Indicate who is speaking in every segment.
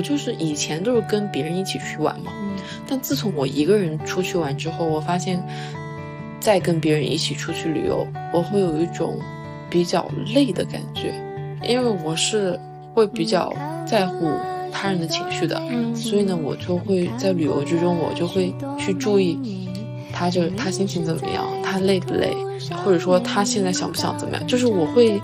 Speaker 1: 我就是以前都是跟别人一起去玩嘛，
Speaker 2: 嗯。
Speaker 1: 但自从我一个人出去玩之后，我发现，再跟别人一起出去旅游，我会有一种比较累的感觉，因为我是会比较在乎他人的情绪的，
Speaker 2: 嗯
Speaker 1: 所以呢，我就会在旅游之中，我就会去注意他这他心情怎么样，他累不累，或者说他现在想不想怎么样，就是我会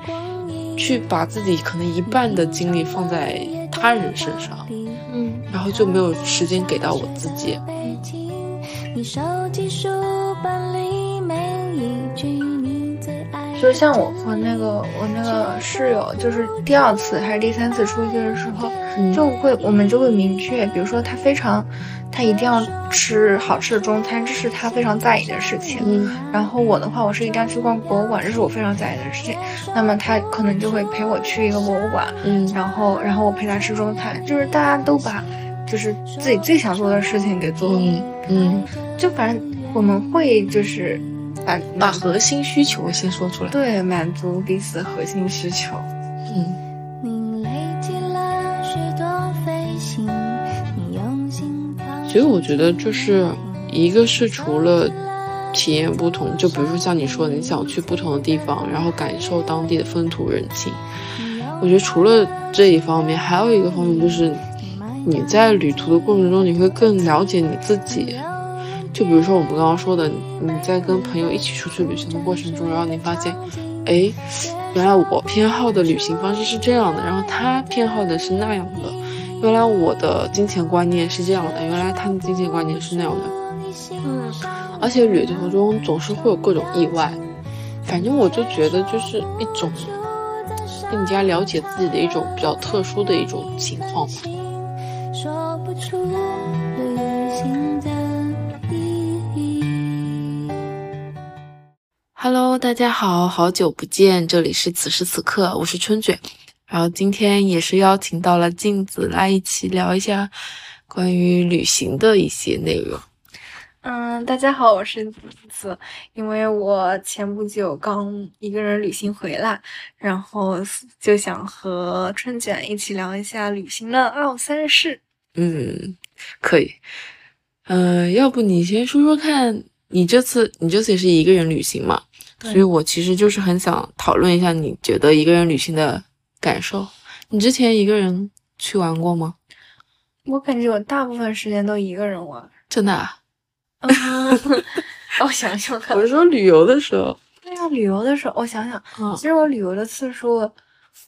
Speaker 1: 去把自己可能一半的精力放在他人身上，
Speaker 2: 嗯
Speaker 1: 然后就没有时间给到我自己。
Speaker 2: 就像我和那个我那个室友，就是第二次还是第三次出去的时候，
Speaker 1: 嗯
Speaker 2: 就会我们就会明确，比如说他非常，他一定要吃好吃的中餐，这是他非常在意的事情。
Speaker 1: 嗯
Speaker 2: 然后我的话，我是一定要去逛博物馆，这是我非常在意的事情。那么他可能就会陪我去一个博物馆，
Speaker 1: 嗯
Speaker 2: 然后然后我陪他吃中餐，就是大家都把就是自己最想做的事情给做了，
Speaker 1: 嗯嗯，
Speaker 2: 就反正我们会就是把
Speaker 1: 把核心需求先说出来。
Speaker 2: 对满足彼此核心需求。
Speaker 1: 嗯所以我觉得就是一个是除了体验不同，就比如说像你说的，你想去不同的地方，然后感受当地的风土人情。我觉得除了这一方面，还有一个方面就是你在旅途的过程中，你会更了解你自己。就比如说我们刚刚说的，你在跟朋友一起出去旅行的过程中，然后你发现，哎，原来我偏好的旅行方式是这样的，然后他偏好的是那样的，原来我的金钱观念是这样的，原来他的金钱观念是那样的。
Speaker 2: 嗯，
Speaker 1: 而且旅途中总是会有各种意外，反正我就觉得就是一种更加了解自己的一种比较特殊的一种情况吧。
Speaker 3: 说不出旅行的意义。
Speaker 1: Hello，大家好，好久不见，这里是此时此刻，我是春卷。然后今天也是邀请到了镜子来一起聊一下关于旅行的一些内容。
Speaker 2: 嗯，大家好，我是子子。因为我前不久刚一个人旅行回来，然后就想和春卷一起聊一下旅行的二三事。
Speaker 1: 嗯，可以。嗯、要不你先说说看，你这次你这次也是一个人旅行嘛？
Speaker 2: 对
Speaker 1: 所以我其实就是很想讨论一下，你觉得一个人旅行的感受。你之前一个人去玩过吗？
Speaker 2: 我感觉我大部分时间都一个人玩。
Speaker 1: 真的、啊？
Speaker 2: 嗯，我想想看
Speaker 1: 我，是说旅游的时候。
Speaker 2: 对呀，旅游的时候，我想想，
Speaker 1: 嗯
Speaker 2: 其实我旅游的次数，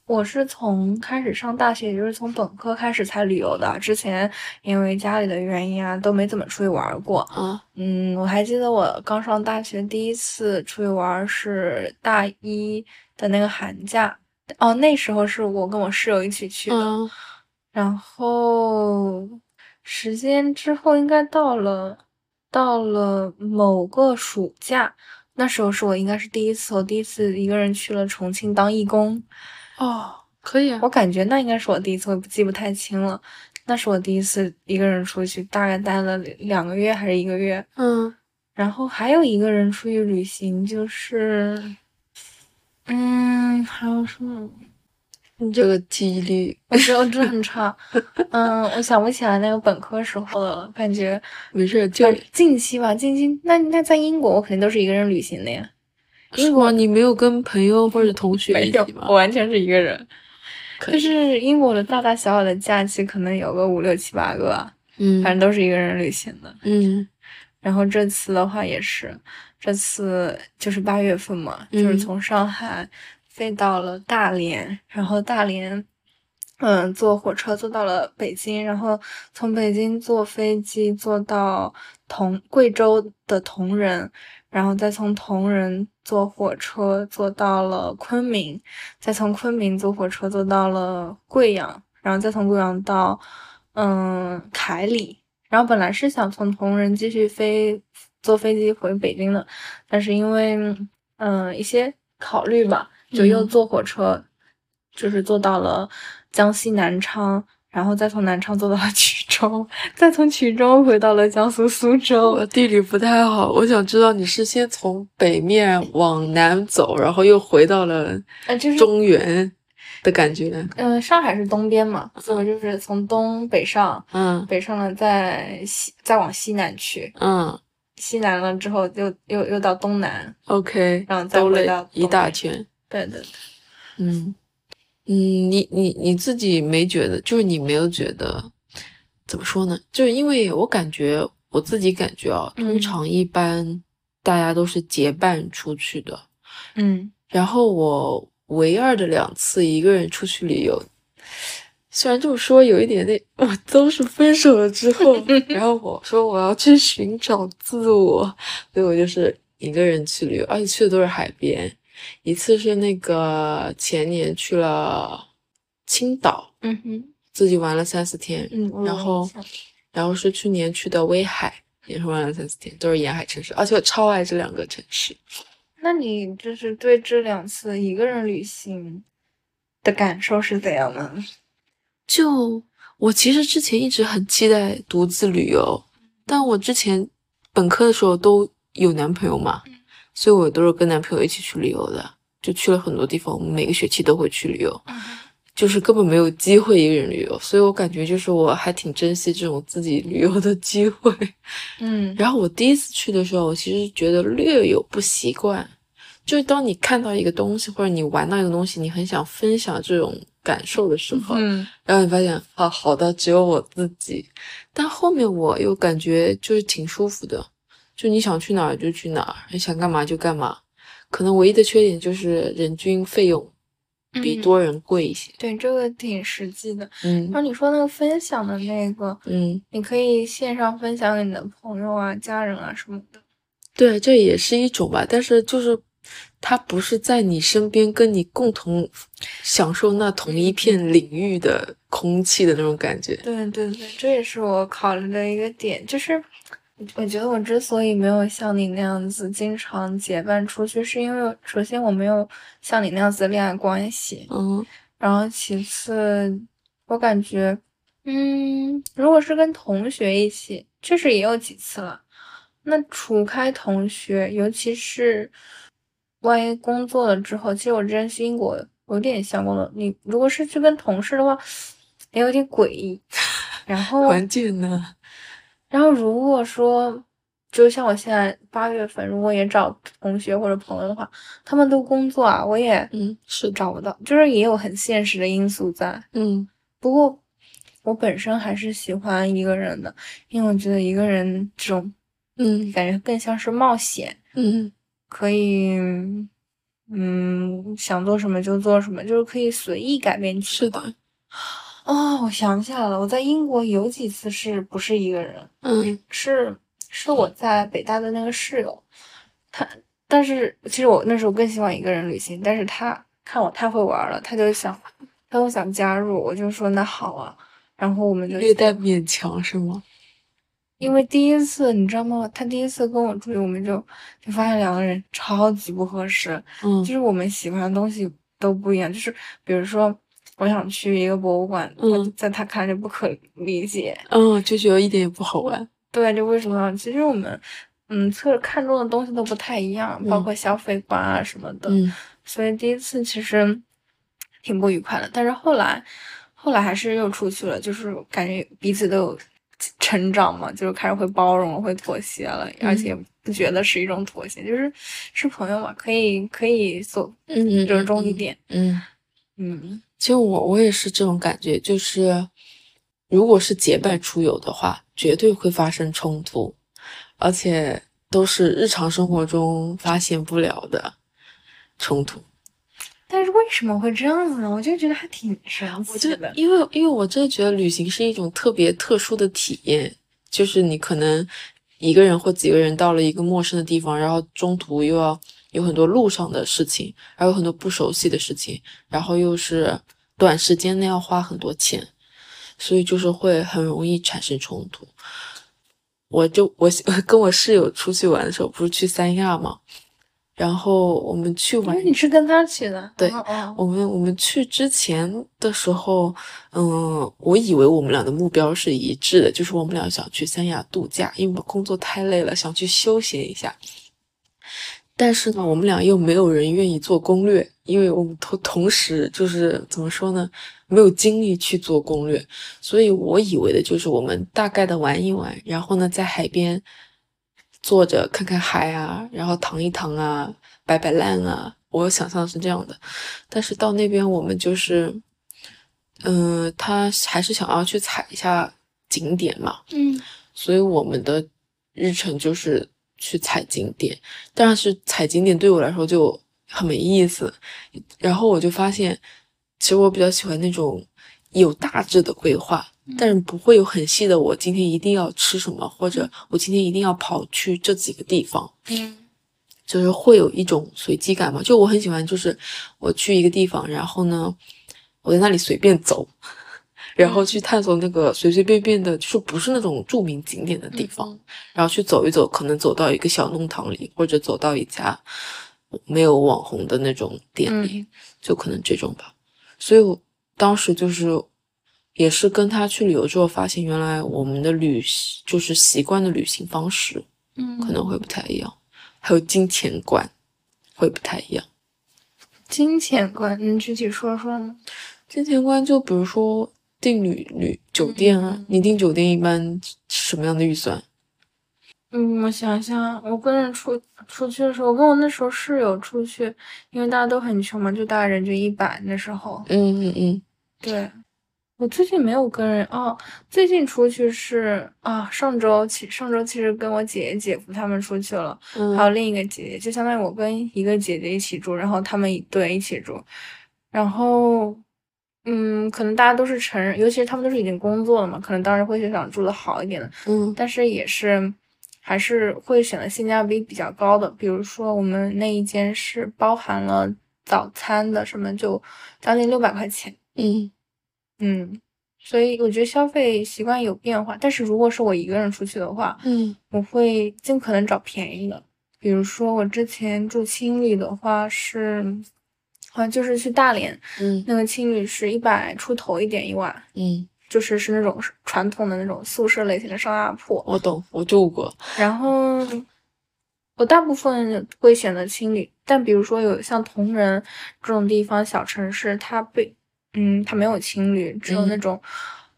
Speaker 2: 我是从开始上大学，也就是从本科开始才旅游的。之前因为家里的原因啊，都没怎么出去玩过。
Speaker 1: 啊
Speaker 2: 嗯，我还记得我刚上大学第一次出去玩是大一的那个寒假，哦，那时候是我跟我室友一起去的。
Speaker 1: 嗯
Speaker 2: 然后时间之后应该到了到了某个暑假，那时候是我应该是第一次，我第一次一个人去了重庆当义工。
Speaker 1: 哦，可以啊
Speaker 2: 我。感觉那应该是我第一次，我记不太清了。那是我第一次一个人出去，大概待了两个月还是一个月。
Speaker 1: 嗯
Speaker 2: 然后还有一个人出去旅行，就是，嗯，还有什么？
Speaker 1: 你这个记忆力
Speaker 2: 我觉得我真的很差。嗯，我想不起来那个本科时候的了，感觉
Speaker 1: 没事，就
Speaker 2: 就近期吧，近期。那那在英国，我肯定都是一个人旅行的呀。
Speaker 1: 英国？你没有跟朋友或者同学一起，吗
Speaker 2: 我？完全是一个人。就是英国的大大小小的假期，可能有个五六七八个啊，
Speaker 1: 嗯
Speaker 2: 反正都是一个人旅行的。
Speaker 1: 嗯
Speaker 2: 然后这次的话也是，这次就是八月份嘛，就是
Speaker 1: 嗯。
Speaker 2: 从上海飞到了大连，然后大连，嗯，坐火车坐到了北京，然后从北京坐飞机坐到同贵州的铜仁，然后再从铜仁坐火车坐到了昆明，再从昆明坐火车坐到了贵阳，然后再从贵阳到嗯凯里，然后本来是想从铜仁继续飞坐飞机回北京的，但是因为嗯一些考虑吧，就又
Speaker 1: 嗯
Speaker 2: 坐火车，就是坐到了江西南昌，然后再从南昌坐到了衢州，再从衢州回到了江苏苏州。
Speaker 1: 我地理不太好，我想知道你是先从北面往南走，然后又回到了
Speaker 2: 呃，就是
Speaker 1: 中原。的感觉。
Speaker 2: 嗯，上海是东边嘛，所以就是从东北上，
Speaker 1: 嗯
Speaker 2: 北上了再西，再往西南去，
Speaker 1: 嗯
Speaker 2: 西南了之后又又又到东南
Speaker 1: ，，OK，
Speaker 2: 然后再
Speaker 1: 兜了
Speaker 2: 回到
Speaker 1: 一大圈。
Speaker 2: 对对对，
Speaker 1: 嗯嗯，你你你自己没觉得，就是你没有觉得怎么说呢？就是因为我感觉我自己感觉啊，通
Speaker 2: 嗯
Speaker 1: 常一般大家都是结伴出去的，
Speaker 2: 嗯
Speaker 1: 然后我唯二的两次一个人出去旅游，虽然这么说有一点那，我都是分手了之后，然后我说我要去寻找自我，所以我就是一个人去旅游，而且去的都是海边。一次是那个前年去了青岛，
Speaker 2: 嗯哼
Speaker 1: 自己玩了三四天，
Speaker 2: 嗯，
Speaker 1: 然后然后是去年去的威海，也是玩了三四天，都是沿海城市，而且我超爱这两个城市。
Speaker 2: 那你就是对这两次一个人旅行的感受是怎样的？
Speaker 1: 就我其实之前一直很期待独自旅游，但我之前本科的时候都有男朋友嘛，所以我都是跟男朋友一起去旅游的，就去了很多地方，我们每个学期都会去旅游，就是根本没有机会一个人旅游，所以我感觉就是我还挺珍惜这种自己旅游的机会。
Speaker 2: 嗯
Speaker 1: 然后我第一次去的时候，我其实觉得略有不习惯，就是当你看到一个东西或者你玩到一个东西，你很想分享这种感受的时候，
Speaker 2: 嗯
Speaker 1: 然后你发现啊，好的，只有我自己。但后面我又感觉就是挺舒服的，就你想去哪儿就去哪儿，你想干嘛就干嘛。可能唯一的缺点就是人均费用比
Speaker 2: 嗯
Speaker 1: 多人贵一些。
Speaker 2: 对，这个挺实际的。
Speaker 1: 嗯
Speaker 2: 然后你说那个分享的那个，
Speaker 1: 嗯，
Speaker 2: 你可以线上分享给你的朋友啊、家人啊什么的。
Speaker 1: 对，这也是一种吧，但是就是它不是在你身边跟你共同享受那同一片领域的空气的那种感觉。
Speaker 2: 对对对，这也是我考虑的一个点，就是我觉得我之所以没有像你那样子经常结伴出去，是因为首先我没有像你那样子的恋爱关系，
Speaker 1: 嗯
Speaker 2: 然后其次我感觉，嗯，如果是跟同学一起，确实也有几次了。那除开同学，尤其是万一工作了之后，其实我之前去英国有点相关的。你如果是去跟同事的话，也有点诡异。然后，
Speaker 1: 环境呢，
Speaker 2: 然后如果说，就像我现在八月份，如果也找同学或者朋友的话，他们都工作啊，我也
Speaker 1: 嗯，是，
Speaker 2: 找不到，就是也有很现实的因素在。
Speaker 1: 嗯
Speaker 2: 不过我本身还是喜欢一个人的，因为我觉得一个人这种
Speaker 1: 嗯
Speaker 2: 感觉更像是冒险，
Speaker 1: 嗯
Speaker 2: 可以，嗯，想做什么就做什么，就是可以随意改变。
Speaker 1: 是的，
Speaker 2: 哦，我想起来了，我在英国有几次是不是一个人，
Speaker 1: 嗯
Speaker 2: 是是我在北大的那个室友，他，但是其实我那时候更喜欢一个人旅行，但是他看我太会玩了，他就想，他就想加入，我就说那好啊，然后我们就
Speaker 1: 略带勉强是吗？
Speaker 2: 因为第一次你知道吗？他第一次跟我出去，我们就就发现两个人超级不合适，
Speaker 1: 嗯
Speaker 2: 就是我们喜欢的东西都不一样。就是比如说，我想去一个博物馆，
Speaker 1: 嗯
Speaker 2: 在他看来就不可理解。
Speaker 1: 嗯，就觉得一点也不好玩。
Speaker 2: 对，就为什么？其实我们嗯，侧看中的东西都不太一样，包
Speaker 1: 嗯
Speaker 2: 括消费观啊什么的。
Speaker 1: 嗯
Speaker 2: 所以第一次其实挺不愉快的，但是后来后来还是又出去了，就是感觉彼此都有成长嘛，就是开始会包容，会妥协了，而且不觉得是一种妥协，就是是朋友嘛，可以可以做
Speaker 1: 嗯
Speaker 2: 折中一点，
Speaker 1: 嗯，
Speaker 2: 嗯。
Speaker 1: 其实我我也是这种感觉，就是如果是结伴出游的话，绝对会发生冲突，而且都是日常生活中发现不了的冲突。
Speaker 2: 但是为什么会这样子呢？我就觉得还挺神奇的。
Speaker 1: 因为因为我真的觉得旅行是一种特别特殊的体验，就是你可能一个人或几个人到了一个陌生的地方，然后中途又要有很多路上的事情，还有很多不熟悉的事情，然后又是短时间内要花很多钱，所以就是会很容易产生冲突。我就我 跟我室友出去玩的时候，不是去三亚嘛，然后我们去玩
Speaker 2: 你是跟他去的，
Speaker 1: 对我们我们去之前的时候，嗯，我以为我们俩的目标是一致的，就是我们俩想去三亚度假，因为我们工作太累了，想去休闲一下。但是呢，我们俩又没有人愿意做攻略，因为我们同同时就是怎么说呢，没有精力去做攻略，所以我以为的就是我们大概的玩一玩，然后呢，在海边坐着看看海啊，然后躺一躺啊，摆摆烂啊，我想象是这样的。但是到那边我们就是，嗯、他还是想要去踩一下景点嘛，
Speaker 2: 嗯
Speaker 1: 所以我们的日程就是去踩景点，但是踩景点对我来说就很没意思。然后我就发现，其实我比较喜欢那种有大致的规划，但是不会有很细的，我今天一定要吃什么，或者我今天一定要跑去这几个地方。
Speaker 2: 嗯
Speaker 1: 就是会有一种随机感嘛。就我很喜欢，就是我去一个地方，然后呢，我在那里随便走，然后去探索那个随随便便的，就是不是那种著名景点的地方，然后去走一走，可能走到一个小弄堂里，或者走到一家没有网红的那种店里，
Speaker 2: 嗯
Speaker 1: 就可能这种吧。所以我当时就是。也是跟他去旅游之后，发现原来我们的旅行就是习惯的旅行方式
Speaker 2: 嗯，
Speaker 1: 可能会不太一样，还有金钱观会不太一样。
Speaker 2: 金钱观，你具体说说吗？
Speaker 1: 金钱观就比如说订旅旅酒店啊，
Speaker 2: 嗯
Speaker 1: 你订酒店一般什么样的预算？
Speaker 2: 嗯，我想想，我跟人出出去的时候，我跟我那时候室友出去，因为大家都很穷嘛，就大概人均一百那时候。
Speaker 1: 嗯嗯嗯
Speaker 2: 对，我最近没有跟人哦，最近出去是啊，上周其上周其实跟我姐姐姐夫他们出去了，还有
Speaker 1: 嗯。
Speaker 2: 另一个姐姐，就相当于我跟一个姐姐一起住，然后他们一对一起住，然后嗯，可能大家都是成人，尤其是他们都是已经工作了嘛，可能当时会想住的好一点的，
Speaker 1: 嗯。
Speaker 2: 但是也是还是会选择性价比比较高的，比如说我们那一间是包含了早餐的，什么就将近六百块钱。
Speaker 1: 嗯
Speaker 2: 嗯，所以我觉得消费习惯有变化，但是如果是我一个人出去的话，
Speaker 1: 嗯
Speaker 2: 我会尽可能找便宜的。比如说我之前住青旅的话是，好像就是去大连
Speaker 1: 嗯
Speaker 2: 那个青旅是一百出头一点一晚，
Speaker 1: 嗯，
Speaker 2: 就是是那种传统的那种宿舍类型的上下铺。
Speaker 1: 我懂，我住过。
Speaker 2: 然后我大部分会选择青旅，但比如说有像铜仁这种地方小城市，它被嗯它没有青旅，只有那
Speaker 1: 嗯
Speaker 2: 种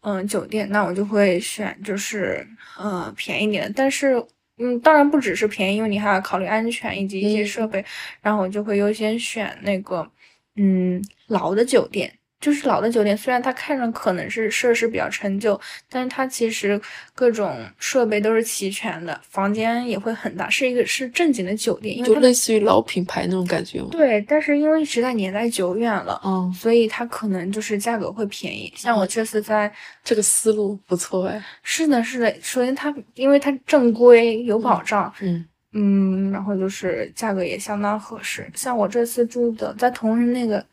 Speaker 2: 嗯、酒店，那我就会选就是呃便宜点的，但是。嗯，当然不只是便宜，因为你还要考虑安全以及一些
Speaker 1: 嗯
Speaker 2: 设备，然后我就会优先选那个嗯老的酒店。就是老的酒店，虽然它看上可能是设施比较陈旧，但是它其实各种设备都是齐全的，房间也会很大，是一个是正经的酒店，因为
Speaker 1: 就类似于老品牌那种感觉吗？
Speaker 2: 对，但是因为实在年代久远了，
Speaker 1: 嗯，
Speaker 2: 所以它可能就是价格会便宜。像我这次在，
Speaker 1: 这个思路不错哎。
Speaker 2: 是的，是的，首先它因为它正规有保障，
Speaker 1: 嗯
Speaker 2: 嗯，然后就是价格也相当合适。像我这次住的在同仁那个，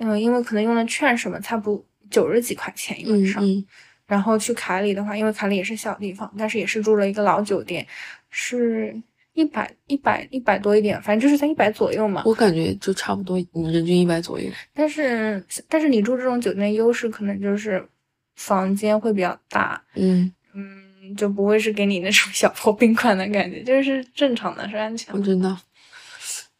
Speaker 2: 嗯，因为可能用了券什么，才不九十几块钱一晚上。
Speaker 1: 嗯嗯
Speaker 2: 然后去凯里的话，因为凯里也是小地方，但是也是住了一个老酒店，是一百一百一百多一点，反正就是在一百左右嘛。
Speaker 1: 我感觉就差不多，你人均一百左右。
Speaker 2: 但是但是你住这种酒店，优势可能就是房间会比较大，
Speaker 1: 嗯，
Speaker 2: 嗯，就不会是给你那种 小破宾馆的感觉，就是正常的，是安全的。
Speaker 1: 我知道。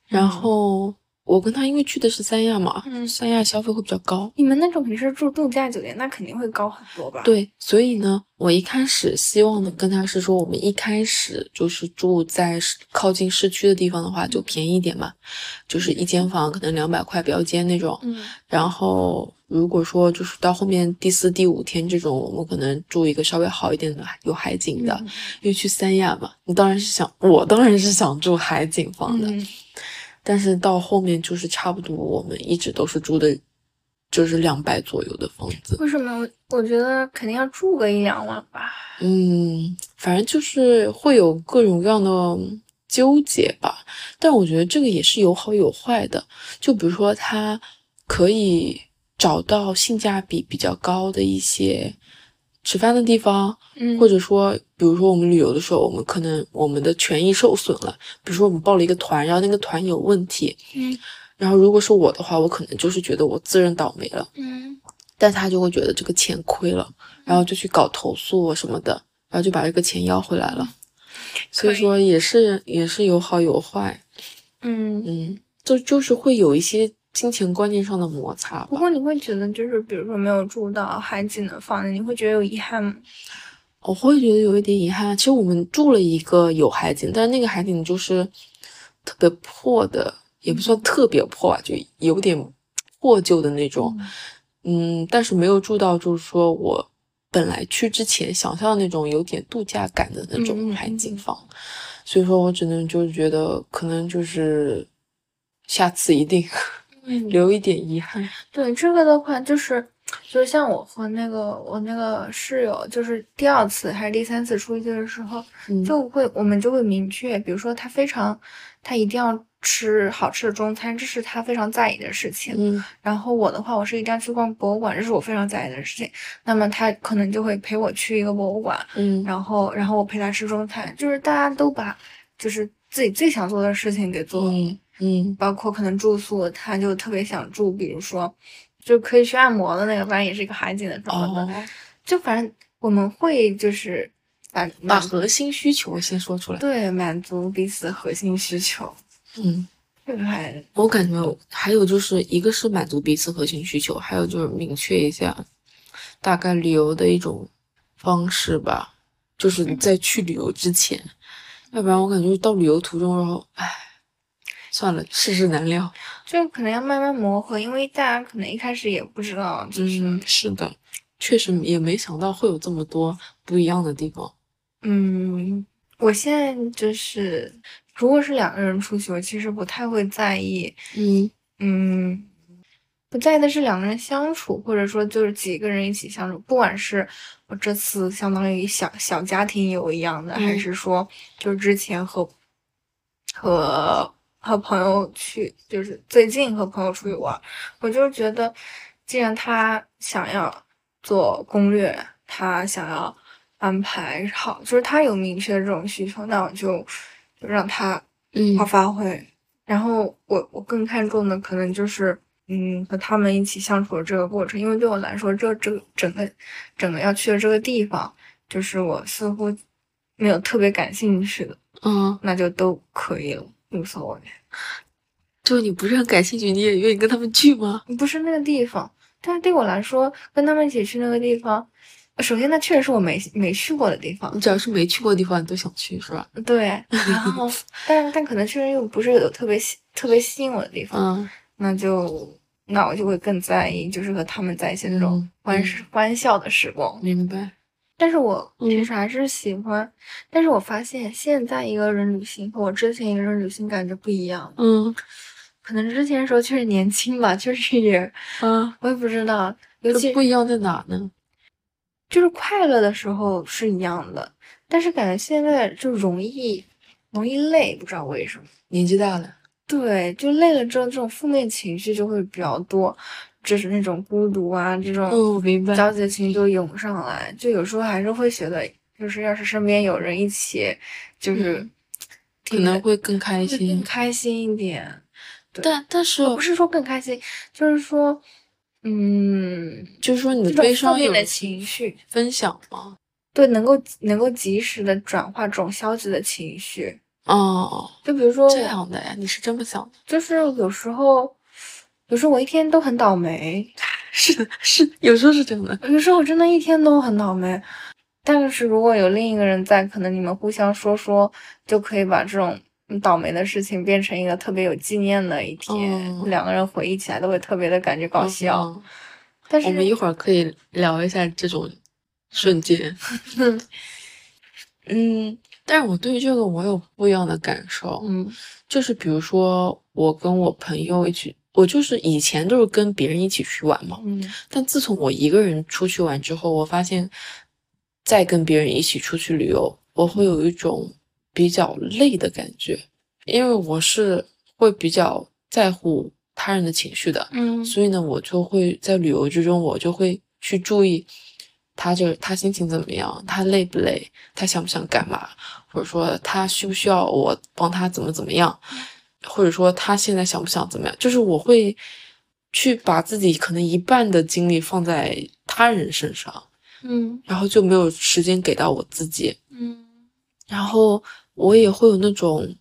Speaker 1: 然后我跟他因为去的是三亚嘛，
Speaker 2: 嗯
Speaker 1: 三亚消费会比较高。
Speaker 2: 你们那种平时住度假酒店，那肯定会高很多吧？，
Speaker 1: 对，所以呢，我一开始希望的跟他是说，我们一开始就是住在靠近市区的地方的话，就便宜一点嘛，就是一间房可能两百块标间那种。
Speaker 2: 嗯
Speaker 1: 然后如果说就是到后面第四、第五天这种，我们可能住一个稍微好一点的有海景的，
Speaker 2: 嗯
Speaker 1: 因为去三亚嘛，你当然是想，我当然是想住海景房的。
Speaker 2: 嗯
Speaker 1: 但是到后面就是差不多，我们一直都是住的，就是两百左右的房子。
Speaker 2: 为什么我我觉得肯定要住个一两万吧？
Speaker 1: 嗯，反正就是会有各种各样的纠结吧。但我觉得这个也是有好有坏的。就比如说，他可以找到性价比比较高的一些吃饭的地方，
Speaker 2: 嗯，
Speaker 1: 或者说，比如说我们旅游的时候，我们可能我们的权益受损了，比如说我们报了一个团，然后那个团有问题，
Speaker 2: 嗯。
Speaker 1: 然后如果是我的话，我可能就是觉得我自认倒霉了，
Speaker 2: 嗯。
Speaker 1: 但他就会觉得这个钱亏了，然后就去搞投诉什么的，然后就把这个钱要回来了。所以说也是也是有好有坏。
Speaker 2: 嗯，
Speaker 1: 嗯，就就是会有一些金钱观念上的摩擦吧。
Speaker 2: 不过你会觉得就是比如说没有住到海景的房子，你会觉得有遗憾吗？
Speaker 1: 我会觉得有一点遗憾。其实我们住了一个有海景，但是那个海景就是特别破的，也不算特别破吧，就有点破旧的那种。嗯，但是没有住到，就是说我本来去之前想象的那种有点度假感的那
Speaker 2: 嗯
Speaker 1: 种
Speaker 2: 嗯
Speaker 1: 海景房，所以说我只能就是觉得可能就是下次一定
Speaker 2: 嗯
Speaker 1: 留一点遗憾。
Speaker 2: 对这个的话，就是就像我和那个我那个室友，就是第二次还是第三次出去的时候，
Speaker 1: 嗯
Speaker 2: 就会我们就会明确，比如说他非常他一定要吃好吃的中餐，这是他非常在意的事情。
Speaker 1: 嗯
Speaker 2: 然后我的话，我是一定要去逛博物馆，这是我非常在意的事情。那么他可能就会陪我去一个博物馆，
Speaker 1: 嗯
Speaker 2: 然后然后我陪他吃中餐，就是大家都把就是自己最想做的事情给做了。
Speaker 1: 嗯嗯。
Speaker 2: 包括可能住宿，他就特别想住，比如说就可以去按摩的那个，反正也是一个海景的什么的，
Speaker 1: 哦，
Speaker 2: 就反正我们会就是把
Speaker 1: 把核心需求先说出来。
Speaker 2: 对满足彼此的核心需求，
Speaker 1: 嗯，
Speaker 2: 这个还
Speaker 1: 我感觉还有就是一个是满足彼此核心需求，还有就是明确一下大概旅游的一种方式吧，就是你在去旅游之前，要不然我感觉到旅游途中，然后唉，算了，世事难料。
Speaker 2: 就可能要慢慢磨合，因为大家可能一开始也不知道，就是
Speaker 1: 嗯，是的，确实也没想到会有这么多不一样的地方。
Speaker 2: 嗯，我现在就是如果是两个人出去，我其实不太会在意，
Speaker 1: 嗯
Speaker 2: 嗯，不在意的是两个人相处，或者说就是几个人一起相处，不管是我这次相当于小小家庭游一样的，还
Speaker 1: 嗯
Speaker 2: 是说就是之前和和和朋友去，就是最近和朋友出去玩，我就觉得，既然他想要做攻略，他想要安排好，就是他有明确的这种需求，那我就就让他
Speaker 1: 嗯。
Speaker 2: 好发挥。然后我我更看重的可能就是，嗯，和他们一起相处的这个过程，因为对我来说，这这个整个整个要去的这个地方，就是我似乎没有特别感兴趣的，
Speaker 1: 嗯，
Speaker 2: 那就都可以了，无所谓。
Speaker 1: 就你不是很感兴趣，你也愿意跟他们去吗？
Speaker 2: 不是那个地方，但是对我来说，跟他们一起去那个地方，首先那确实是我没没去过的地方
Speaker 1: 你，只要是没去过的地方，你都想去，是吧？
Speaker 2: 对，然后但但可能确实又不是有特别吸特别吸引我的地方，
Speaker 1: 嗯
Speaker 2: 那就那我就会更在意，就是和他们在一起那种
Speaker 1: 嗯
Speaker 2: 欢
Speaker 1: 嗯
Speaker 2: 欢笑的时光。
Speaker 1: 明白。
Speaker 2: 但是我
Speaker 1: 嗯
Speaker 2: 其实还是喜欢，但是我发现现在一个人旅行和我之前一个人旅行感觉不一样。
Speaker 1: 嗯
Speaker 2: 可能之前的时候确实年轻吧，就是也
Speaker 1: 嗯，
Speaker 2: 我也不知道，尤其
Speaker 1: 不一样在哪呢？
Speaker 2: 就是快乐的时候是一样的，但是感觉现在就容易容易累，不知道为什么。
Speaker 1: 年纪大了。
Speaker 2: 对，就累了之后，这种负面情绪就会比较多，就是那种孤独啊，这种
Speaker 1: 嗯，明白。
Speaker 2: 焦急的情绪就涌上来。就有时候还是会觉得，就是要是身边有人一起，就是
Speaker 1: 嗯可能会更开心，
Speaker 2: 开心一点。对
Speaker 1: 但但是
Speaker 2: 不是说更开心，就是说，嗯，
Speaker 1: 就是说你的悲伤有
Speaker 2: 的情绪，
Speaker 1: 分享吗？
Speaker 2: 对，能够能够及时的转化这种消极的情绪。
Speaker 1: 哦，
Speaker 2: 就比如说，
Speaker 1: 这样的呀，你是这么想的？
Speaker 2: 就是有时候，有时候我一天都很倒霉，
Speaker 1: 是的，是有时候是这样的。
Speaker 2: 有时候我真的一天都很倒霉。但是如果有另一个人在，可能你们互相说说，就可以把这种倒霉的事情变成一个特别有纪念的一天，
Speaker 1: 嗯
Speaker 2: 两个人回忆起来都会特别的感觉搞笑。
Speaker 1: 嗯
Speaker 2: 但是
Speaker 1: 我们一会儿可以聊一下这种瞬间。嗯，但是我对于这个我有不一样的感受。
Speaker 2: 嗯
Speaker 1: 就是比如说，我跟我朋友一起，我就是以前都是跟别人一起去玩嘛，
Speaker 2: 嗯。
Speaker 1: 但自从我一个人出去玩之后，我发现再跟别人一起出去旅游，我会有一种比较累的感觉，因为我是会比较在乎他人的情绪的，
Speaker 2: 嗯。
Speaker 1: 所以呢，我就会在旅游之中，我就会去注意他这他心情怎么样，他累不累，他想不想干嘛，或者说他需不需要我帮他怎么怎么样，或者说他现在想不想怎么样，就是我会去把自己可能一半的精力放在他人身上，
Speaker 2: 嗯。
Speaker 1: 然后就没有时间给到我自己，
Speaker 2: 嗯。
Speaker 1: 然后我也会有那种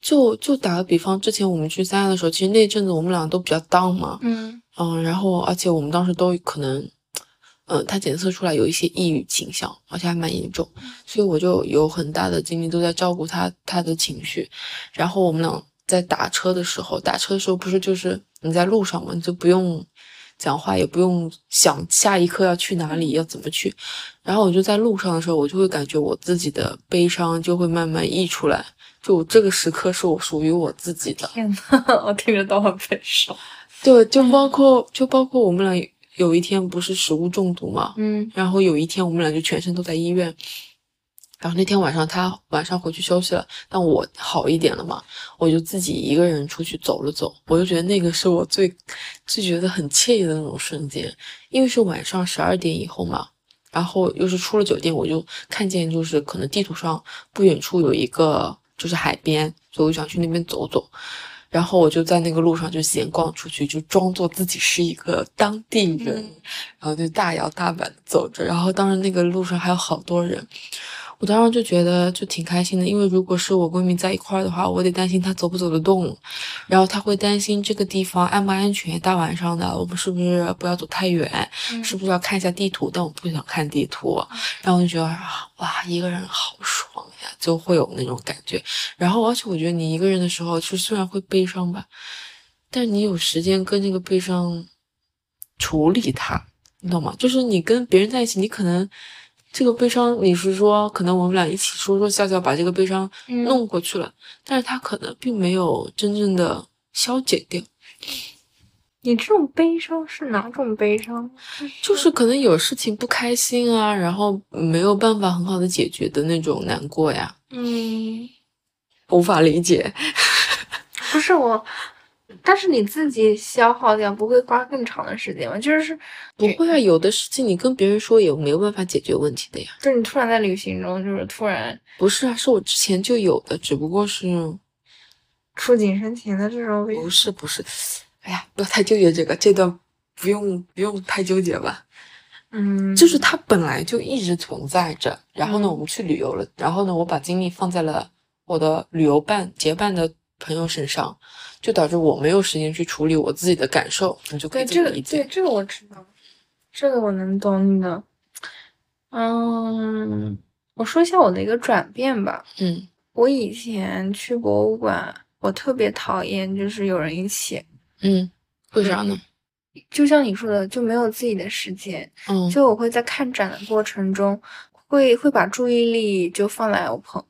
Speaker 1: 就就打个比方，之前我们去三亚的时候，其实那阵子我们俩都比较 down 嘛，
Speaker 2: 嗯。
Speaker 1: 嗯，然后而且我们当时都可能，嗯，他检测出来有一些抑郁倾向，而且还蛮严重，所以我就有很大的精力都在照顾他他的情绪。然后我们俩在打车的时候，打车的时候不是就是你在路上嘛，你就不用讲话，也不用想下一刻要去哪里，要怎么去。然后我就在路上的时候，我就会感觉我自己的悲伤就会慢慢溢出来，就这个时刻是我属于我自己的。
Speaker 2: 天呐，我听着都很悲伤。
Speaker 1: 对，就包括就包括我们俩有有一天不是食物中毒嘛，
Speaker 2: 嗯
Speaker 1: 然后有一天我们俩就全身都在医院，然后那天晚上他晚上回去休息了，但我好一点了嘛，我就自己一个人出去走了走，我就觉得那个是我最最觉得很惬意的那种瞬间，因为是晚上十二点以后嘛，然后又是出了酒店，我就看见就是可能地图上不远处有一个就是海边，所以我就想去那边走走。然后我就在那个路上就闲逛出去，就装作自己是一个当地人，然后就大摇大摆的走着。然后当时那个路上还有好多人，我当时就觉得就挺开心的，因为如果是我闺蜜在一块儿的话，我得担心她走不走得动，然后她会担心这个地方安不安全，大晚上的我们是不是不要走太远，是不是要看一下地图？但我不想看地图，然后我就觉得啊，哇，一个人好爽呀，就会有那种感觉。然后而且我觉得你一个人的时候，就虽然会悲伤吧，但是你有时间跟这个悲伤处理它，你懂吗？就是你跟别人在一起，你可能这个悲伤，你是说可能我们俩一起说说笑笑，把这个悲伤
Speaker 2: 嗯
Speaker 1: 弄过去了，但是他可能并没有真正的消解掉，
Speaker 2: 你这种悲伤是哪种悲伤？
Speaker 1: 就是可能有事情不开心啊，然后没有办法很好的解决的那种难过呀，
Speaker 2: 嗯，
Speaker 1: 无法理解。
Speaker 2: 不是我，但是你自己消耗掉，不会花更长的时间吗？就是
Speaker 1: 不会啊，有的事情你跟别人说也没有办法解决问题的呀。
Speaker 2: 就是你突然在旅行中，就是突然
Speaker 1: 不是啊，是我之前就有的，只不过是
Speaker 2: 触景生情的这种
Speaker 1: 不是不是，哎呀，不要太纠结这个，这段不用不用太纠结吧。
Speaker 2: 嗯，
Speaker 1: 就是它本来就一直存在着，然后呢，
Speaker 2: 嗯
Speaker 1: 我们去旅游了，然后呢，我把精力放在了我的旅游伴结伴的朋友身上，就导致我没有时间去处理我自己的感受，你就可以
Speaker 2: 对这个。对这个我知道，这个我能懂你的。嗯，我说一下我的一个转变吧。
Speaker 1: 嗯
Speaker 2: 我以前去博物馆，我特别讨厌就是有人一起，
Speaker 1: 嗯，为啥呢？
Speaker 2: 就像你说的，就没有自己的时间。
Speaker 1: 嗯
Speaker 2: 就我会在看展的过程中，会会把注意力就放在我朋，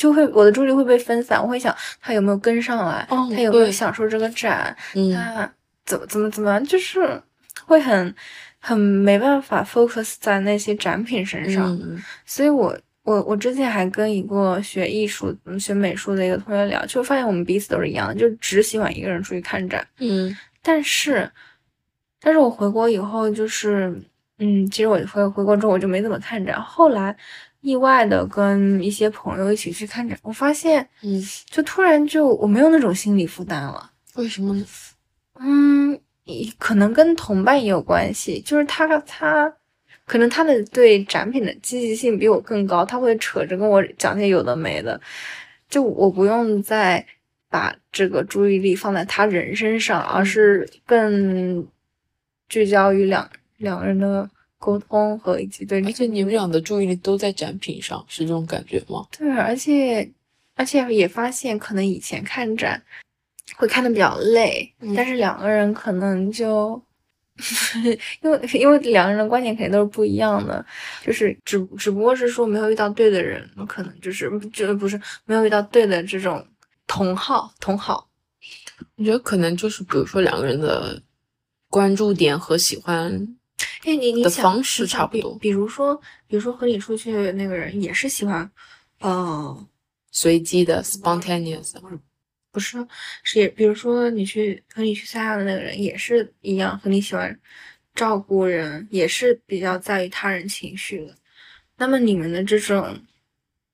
Speaker 2: 就会我的注意力会被分散，我会想他有没有跟上来，
Speaker 1: 哦
Speaker 2: 他有没有享受这个展，
Speaker 1: 嗯
Speaker 2: 他怎么怎么怎么样，就是会很很没办法 focus 在那些展品身上。
Speaker 1: 嗯
Speaker 2: 所以我我我之前还跟一个学艺术、嗯学美术的一个同学聊，就发现我们彼此都是一样的，就只喜欢一个人出去看展。
Speaker 1: 嗯
Speaker 2: 但是，但是我回国以后，就是，嗯，其实我回回国之后我就没怎么看展。后来，意外的跟一些朋友一起去看展，我发现，
Speaker 1: 嗯，
Speaker 2: 就突然就我没有那种心理负担了。
Speaker 1: 为什么呢？
Speaker 2: 嗯，也可能跟同伴也有关系，就是他他可能他的对展品的积极性比我更高，他会扯着跟我讲些有的没的，就我不用再把这个注意力放在他人身上，而是更聚焦于两两个人的沟通和以及对
Speaker 1: 而且你们俩的注意力都在展品上，是这种感觉吗？
Speaker 2: 对，而且而且也发现，可能以前看展会看的比较累，
Speaker 1: 嗯
Speaker 2: 但是两个人可能就 因为因为两个人的观点肯定都是不一样的，就是只只不过是说没有遇到对的人，可能就是就不是没有遇到对的这种同好同好。
Speaker 1: 我觉得可能就是，比如说两个人的关注点和喜欢，
Speaker 2: 哎，你你想
Speaker 1: 的方式差不多
Speaker 2: 比如说，比如说和你出去的那个人也是喜欢，呃，
Speaker 1: 随机的 spontaneous。
Speaker 2: 不是，是也，比如说你去和你去三亚的那个人也是一样，和你喜欢照顾人，也是比较在意他人情绪的。那么你们的这种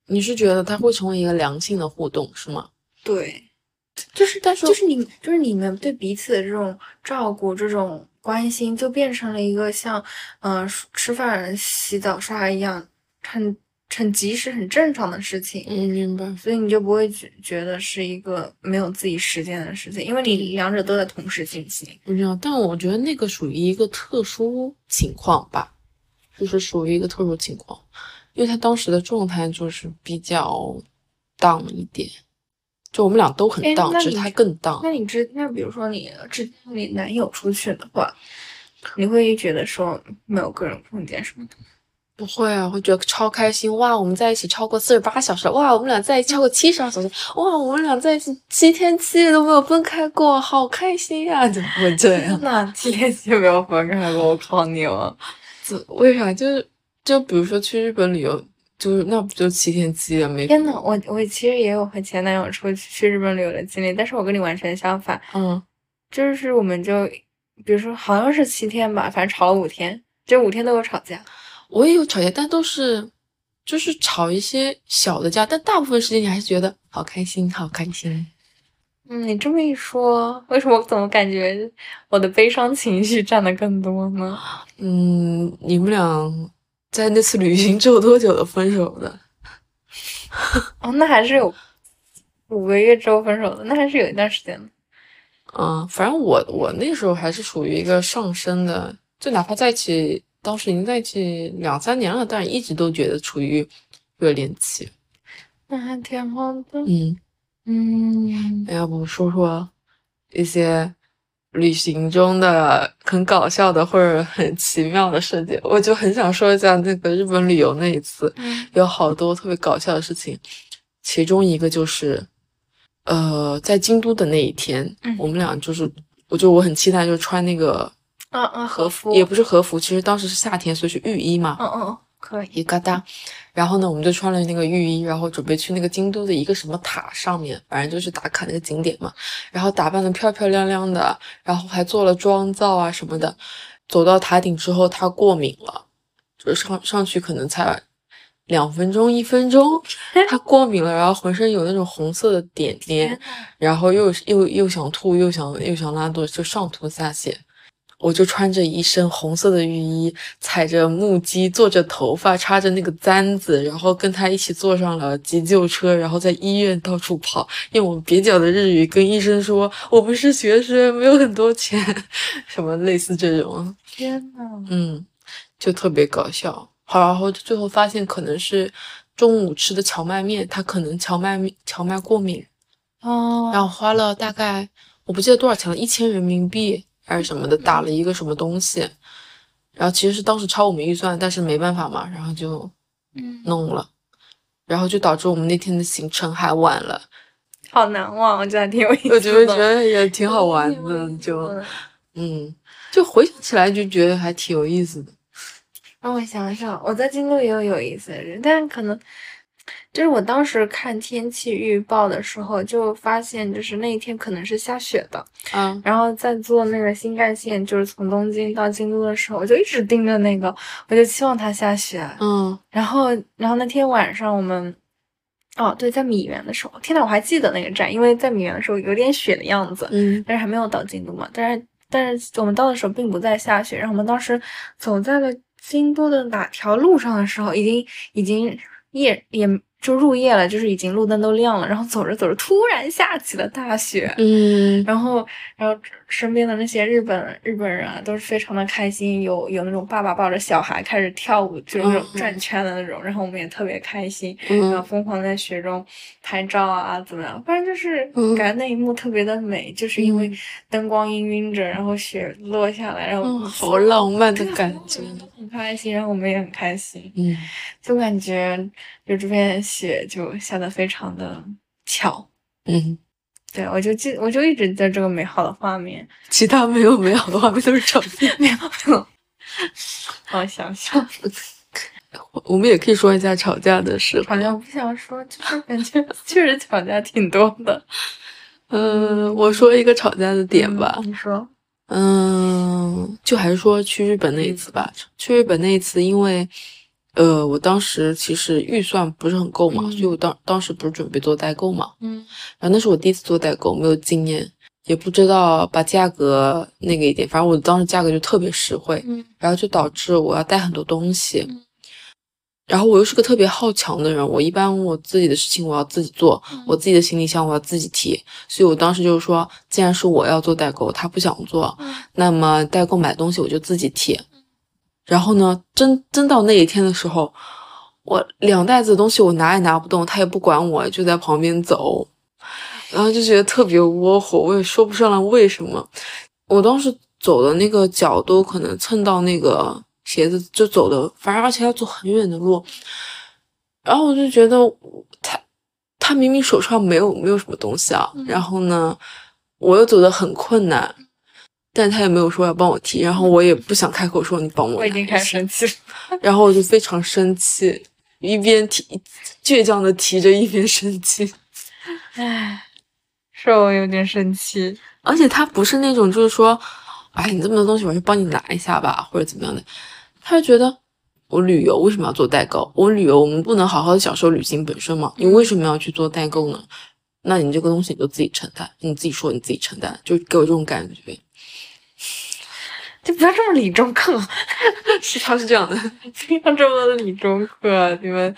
Speaker 1: 你是觉得他会成为一个良性的互动，是吗？
Speaker 2: 对，就是
Speaker 1: 但是
Speaker 2: 就是你就是你们对彼此的这种照顾、这种关心，就变成了一个像呃吃饭、洗澡、刷牙一样，很很及时、很正常的事情，
Speaker 1: 嗯，明白。
Speaker 2: 所以你就不会觉觉得是一个没有自己时间的事情，因为你两者都在同时进行。
Speaker 1: 不知道，但我觉得那个属于一个特殊情况吧，就是属于一个特殊情况，因为他当时的状态就是比较荡一点，就我们俩都很
Speaker 2: 哎
Speaker 1: 荡，只是他更荡。
Speaker 2: 那你之那比如说你之前和你男友出去的话，你会觉得说没有个人空间什么的？
Speaker 1: 不会啊，会觉得超开心哇！我们在一起超过四十八小时，哇！我们俩在一起超过七十二小时，哇！我们俩在一起七天七夜都没有分开过，好开心呀、怎么会这样？
Speaker 2: 那七天七夜没有分开过，我靠你了！
Speaker 1: 怎为啥？就是就比如说去日本旅游，就是那不就七天七夜没？
Speaker 2: 天呐，我我其实也有和前男友出去去日本旅游的经历，但是我跟你完全相反，
Speaker 1: 嗯
Speaker 2: 就是我们就比如说好像是七天吧，反正吵了五天，这五天都有吵架。
Speaker 1: 我也有吵架，但都是就是吵一些小的架，但大部分时间你还是觉得好开心，好开心。
Speaker 2: 嗯，你这么一说，为什么我怎么感觉我的悲伤情绪占的更多呢？
Speaker 1: 嗯，你们俩在那次旅行之后多久的分手的？
Speaker 2: 哦，那还是有五个月之后分手的，那还是有一段时间的。
Speaker 1: 嗯，反正我我那时候还是属于一个上升的，就哪怕在一起，当时已经在一起两三年了，但是一直都觉得处于热恋期。
Speaker 2: 那还挺好的。
Speaker 1: 嗯，
Speaker 2: 嗯，
Speaker 1: 要不说说一些旅行中的很搞笑的或者很奇妙的事情？我就很想说一下那个日本旅游那一次，
Speaker 2: 嗯。
Speaker 1: 有好多特别搞笑的事情，其中一个就是，呃，在京都的那一天，
Speaker 2: 嗯。
Speaker 1: 我们俩就是，我就我很期待，就穿那个
Speaker 2: 啊啊，和服。
Speaker 1: 也不是和服，其实当时是夏天，所以是浴衣嘛，
Speaker 2: 嗯嗯嗯，可以。
Speaker 1: 一嘎哒。然后呢，我们就穿了那个浴衣，然后准备去那个京都的一个什么塔上面，反正就是打卡那个景点嘛。然后打扮的漂漂亮亮的，然后还做了妆造啊什么的。走到塔顶之后，他过敏了，就是上上去可能才两分钟、一分钟，他过敏了，然后浑身有那种红色的点点，然后又又又想吐，又想又想拉肚子，就上吐下泻。我就穿着一身红色的浴衣，踩着木屐，做着头发，插着那个簪子，然后跟他一起坐上了急救车，然后在医院到处跑，用我们蹩脚的日语跟医生说我们是学生，没有很多钱，什么类似这种，
Speaker 2: 天呐，
Speaker 1: 嗯，就特别搞笑。好，然后最后发现可能是中午吃的荞麦面，他可能荞麦面荞麦过敏，
Speaker 2: 哦，
Speaker 1: 然后花了大概我不记得多少钱了，一千人民币还是什么的，打了一个什么东西，然后其实是当时超我们预算，但是没办法嘛，然后就
Speaker 2: 嗯，
Speaker 1: 弄了，然后就导致我们那天的行程还晚了，
Speaker 2: 好难忘，我觉得挺有意思的。
Speaker 1: 我觉得觉得也挺好玩的，就
Speaker 2: 嗯
Speaker 1: 嗯，就回想起来就觉得还挺有意思的，
Speaker 2: 让我想想，我在京都也有有意思的人，但可能就是我当时看天气预报的时候，就发现就是那一天可能是下雪的。
Speaker 1: 嗯，
Speaker 2: 然后在坐那个新干线，就是从东京到京都的时候，我就一直盯着那个，我就期望它下雪。
Speaker 1: 嗯
Speaker 2: 然后，然后那天晚上我们，哦，对，在米原的时候，天呐，我还记得那个站，因为在米原的时候有点雪的样子，
Speaker 1: 嗯
Speaker 2: 但是还没有到京都嘛。但是，但是我们到的时候并不在下雪，然后我们当时走在了京都的哪条路上的时候，已经已经夜也就入夜了，就是已经路灯都亮了，然后走着走着，突然下起了大雪。
Speaker 1: 嗯。
Speaker 2: 然后，然后身边的那些日本日本人啊，都是非常的开心，有有那种爸爸抱着小孩开始跳舞，就是那种
Speaker 1: 嗯
Speaker 2: 转。圈的那种，然后我们也特别开心，然后
Speaker 1: 嗯
Speaker 2: 疯狂在雪中拍照啊，怎么样？反正就是
Speaker 1: 嗯。
Speaker 2: 感觉那一幕特别的美，就是因为
Speaker 1: 嗯。
Speaker 2: 灯光氤氲着，然后雪落下来，然后
Speaker 1: 嗯，好浪漫的感觉，
Speaker 2: 很开心，然后我们也很开心，
Speaker 1: 嗯。
Speaker 2: 就感觉就这片雪就下的非常的巧。
Speaker 1: 嗯，
Speaker 2: 对，我就记，我就一直在这个美好的画面。
Speaker 1: 其他没有美好的画面都是吵架。
Speaker 2: 没有，没有。让我想想，
Speaker 1: 我们也可以说一下吵架的事。
Speaker 2: 好像我不想说，就是感觉确实 吵架挺多的。
Speaker 1: 嗯，我说一个吵架的点吧。
Speaker 2: 嗯你说，
Speaker 1: 嗯，就还是说去日本那一次吧。去日本那一次，因为呃，我当时其实预算不是很够嘛，
Speaker 2: 嗯
Speaker 1: 所以我当当时不是准备做代购嘛。
Speaker 2: 嗯
Speaker 1: 然后那是我第一次做代购，没有经验，也不知道把价格那个一点，反正我当时价格就特别实惠，
Speaker 2: 嗯
Speaker 1: 然后就导致我要带很多东西。
Speaker 2: 嗯
Speaker 1: 然后我又是个特别好强的人，我一般我自己的事情我要自己做，我自己的行李箱我要自己提，所以我当时就是说，既然是我要做代购，他不想做，那么代购买东西我就自己提。然后呢，真真到那一天的时候，我两袋子东西我拿也拿不动，他也不管我，就在旁边走，然后就觉得特别窝火，我也说不上来为什么。我当时走的那个脚都可能蹭到那个鞋子，就走的，反正而且要走很远的路。然后我就觉得他他明明手上没有没有什么东西啊，然后呢，我又走的很困难，但他也没有说要帮我提，然后我也不想开口说你帮我，
Speaker 2: 我已经开始生气了。
Speaker 1: 然后我就非常生气，一边提倔强的提着，一边生气。
Speaker 2: 唉，是我有点生气。
Speaker 1: 而且他不是那种就是说，哎，你这么多东西，我就帮你拿一下吧，或者怎么样的。他就觉得我旅游为什么要做代购？我旅游我们不能好好的享受旅行本身吗？你为什么要去做代购呢？那你这个东西你就自己承担，你自己说你自己承担，就给我这种感觉。
Speaker 2: 就不要这么理中客，
Speaker 1: 是他是这样的，
Speaker 2: 不要这么理中客，你们，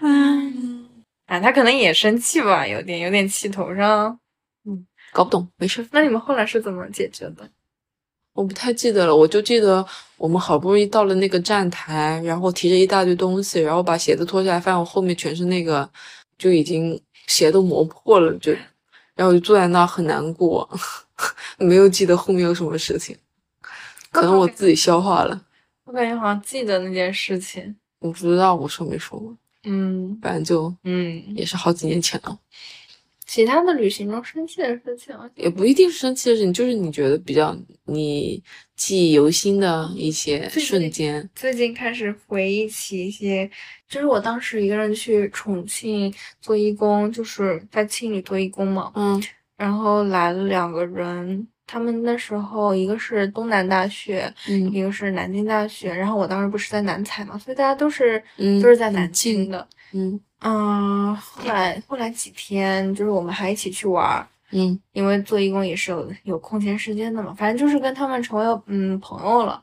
Speaker 2: 嗯，啊，他可能也生气吧，有点有点气头上。
Speaker 1: 嗯搞不懂，没事。
Speaker 2: 那你们后来是怎么解决的？
Speaker 1: 我不太记得了，我就记得我们好不容易到了那个站台，然后提着一大堆东西，然后把鞋子脱下来，发现我后面全是那个，就已经鞋都磨破了，就，然后我就坐在那很难过，没有记得后面有什么事情，可能我自己消化了。
Speaker 2: 我感觉好像记得那件事情，
Speaker 1: 我不知道我说没说过，
Speaker 2: 嗯
Speaker 1: 反正就
Speaker 2: 嗯，
Speaker 1: 也是好几年前了，
Speaker 2: 其他的旅行中生气的事情，
Speaker 1: 也不一定是生气的事情，就是你觉得比较你记忆犹新的一些瞬间。
Speaker 2: 最近开始回忆起一些，就是我当时一个人去重庆做义工，就是在青旅做义工嘛，
Speaker 1: 嗯
Speaker 2: 然后来了两个人，他们那时候一个是东南大学，
Speaker 1: 嗯
Speaker 2: 一个是南京大学，然后我当时不是在南财嘛，所以大家都是
Speaker 1: 嗯
Speaker 2: 都是在南京的。
Speaker 1: 嗯
Speaker 2: 嗯，后来后来几天，就是我们还一起去玩儿，
Speaker 1: 嗯
Speaker 2: 因为做义工也是有有空闲时间的嘛，反正就是跟他们成为嗯朋友了。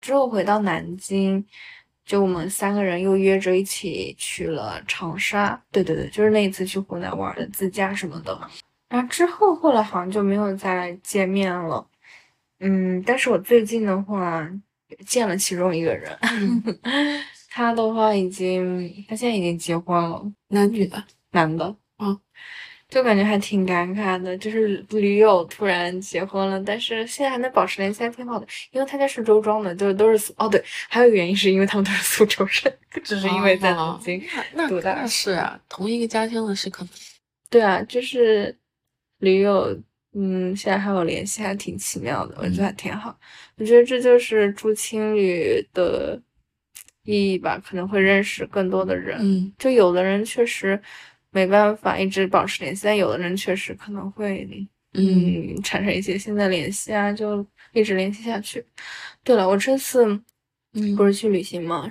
Speaker 2: 之后回到南京，就我们三个人又约着一起去了长沙。对对对，就是那一次去湖南玩的自驾什么的。然后之后后来好像就没有再见面了。嗯，但是我最近的话见了其中一个人，他的话已经他现在已经结婚了，
Speaker 1: 男女的，
Speaker 2: 男的。
Speaker 1: 嗯，
Speaker 2: 就感觉还挺尴尬的，就是驴友突然结婚了，但是现在还能保持联系，还挺好的。因为他家是周庄的，就是都是苏哦，对，还有一个原因是因为他们都是苏州人，只是因为在南京。
Speaker 1: 那
Speaker 2: 读大
Speaker 1: 那是啊，同一个家乡的是可能。
Speaker 2: 对啊，就是驴友，嗯，现在还有联系，还挺奇妙的，我觉得还挺好。我觉得这就是住青旅的意义吧，可能会认识更多的人。
Speaker 1: 嗯
Speaker 2: 就有的人确实没办法一直保持联系，但有的人确实可能会
Speaker 1: 嗯
Speaker 2: 嗯产生一些新的联系啊，就一直联系下去。对了，我这次
Speaker 1: 嗯
Speaker 2: 不是去旅行吗，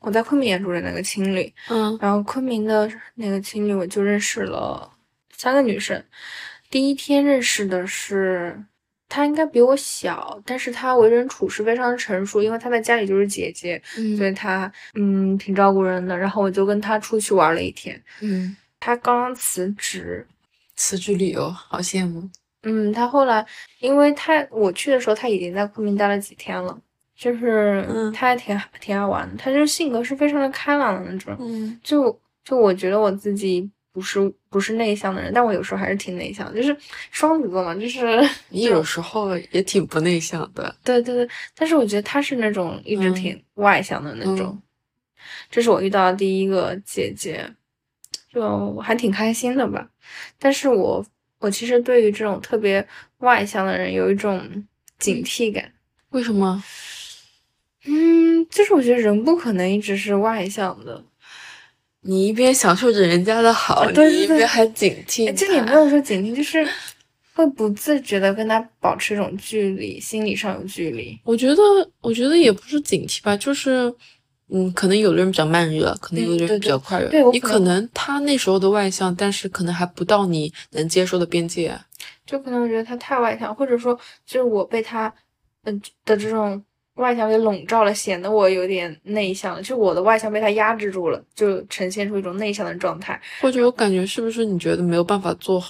Speaker 2: 我在昆明也住着那个青旅，
Speaker 1: 嗯
Speaker 2: 然后昆明的那个青旅我就认识了三个女生。第一天认识的是她，应该比我小，但是她为人处事非常成熟，因为她在家里就是姐姐，
Speaker 1: 嗯
Speaker 2: 所以她嗯挺照顾人的。然后我就跟她出去玩了一天。
Speaker 1: 嗯，
Speaker 2: 她刚刚辞职，
Speaker 1: 辞职旅游好羡慕。
Speaker 2: 嗯，她后来因为她我去的时候，她已经在昆明待了几天了。就是
Speaker 1: 嗯
Speaker 2: 她还挺挺爱玩的，她就是性格是非常的开朗的那种，
Speaker 1: 嗯
Speaker 2: 就就我觉得我自己不是不是内向的人，但我有时候还是挺内向，就是双子座嘛，就是
Speaker 1: 你有时候也挺不内向的。
Speaker 2: 对对对，但是我觉得他是那种一直
Speaker 1: 嗯
Speaker 2: 挺外向的那种，
Speaker 1: 嗯
Speaker 2: 这是我遇到的第一个姐姐，就还挺开心的吧。但是我我其实对于这种特别外向的人有一种警惕感，
Speaker 1: 为什么？
Speaker 2: 嗯，就是我觉得人不可能一直是外向的，
Speaker 1: 你一边享受着人家的好，
Speaker 2: 啊对对对
Speaker 1: 你一边还警惕
Speaker 2: 哎这也没
Speaker 1: 他
Speaker 2: 有说警惕，就是会不自觉的跟他保持一种距离，心理上有距离。
Speaker 1: 我觉得，我觉得也不是警惕吧，就是，嗯，可能有的人比较慢热，可能有的人比较快热。
Speaker 2: 对
Speaker 1: 你可能他那时候的外向，但是可能还不到你能接受的边界。啊
Speaker 2: 就可能我觉得他太外向，或者说就是我被他，嗯、的这种外向给笼罩了，显得我有点内向了。就我的外向被他压制住了，就呈现出一种内向的状态。
Speaker 1: 或者我感觉是不是你觉得没有办法做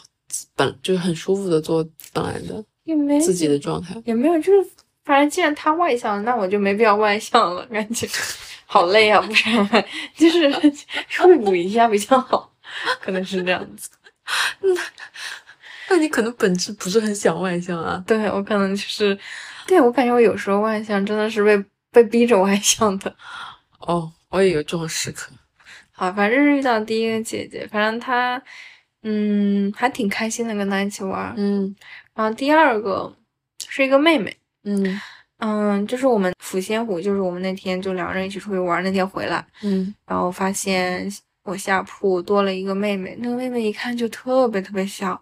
Speaker 1: 本就是很舒服的做本来的
Speaker 2: 也没
Speaker 1: 自己的状态？
Speaker 2: 也没有，就是反正既然他外向，那我就没必要外向了，感觉好累啊，不然 就是互补一下比较好，可能是这样子。
Speaker 1: 那你可能本质不是很想外向啊。
Speaker 2: 对我可能就是，对我感觉我有时候外向真的是被被逼着外向的。
Speaker 1: 哦，我也有这种时刻。
Speaker 2: 好，反正是遇到第一个姐姐，反正她，嗯，还挺开心的跟她一起玩儿。
Speaker 1: 嗯
Speaker 2: 然后第二个是一个妹妹，
Speaker 1: 嗯
Speaker 2: 嗯，就是我们抚仙湖，就是我们那天就两个人一起出去玩儿，那天回来，
Speaker 1: 嗯
Speaker 2: 然后发现我下铺多了一个妹妹，那个妹妹一看就特别特别小，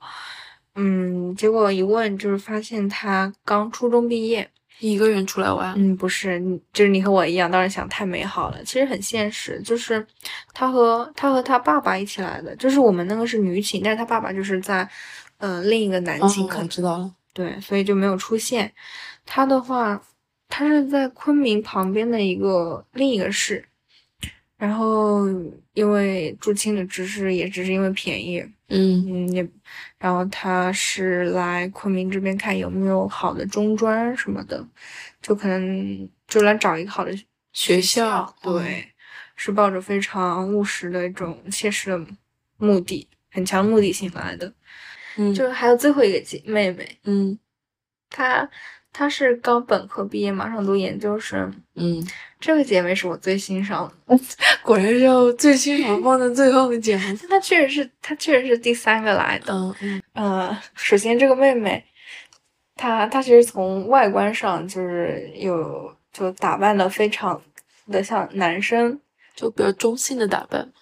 Speaker 2: 嗯，结果一问就是发现他刚初中毕业，
Speaker 1: 一个人出来玩？
Speaker 2: 嗯，不是，你就是你和我一样，当时想太美好了，其实很现实，就是他和他和他爸爸一起来的，就是我们那个是女寝，但是他爸爸就是在呃另一个男
Speaker 1: 哦
Speaker 2: 寝，可
Speaker 1: 我
Speaker 2: 能
Speaker 1: 知道了。
Speaker 2: 对，所以就没有出现。他的话，他是在昆明旁边的一个另一个市，然后因为住青旅只是也只是因为便宜，
Speaker 1: 嗯。
Speaker 2: 嗯，也，然后他是来昆明这边看有没有好的中专什么的，就可能就来找一个好的
Speaker 1: 学
Speaker 2: 校对，是抱着非常务实的一种切实的目的，很强目的性来的。
Speaker 1: 嗯。
Speaker 2: 就是还有最后一个姐妹妹，
Speaker 1: 嗯。
Speaker 2: 她她是刚本科毕业，马上读研究生。
Speaker 1: 嗯，
Speaker 2: 这个姐妹是我最欣赏的，
Speaker 1: 果然是要最欣赏放在最后的姐妹。
Speaker 2: 她确实是她确实是第三个来的。
Speaker 1: 嗯嗯
Speaker 2: 呃，首先这个妹妹，她她其实从外观上就是有就打扮的非常的像男生，
Speaker 1: 就比较中性的打扮。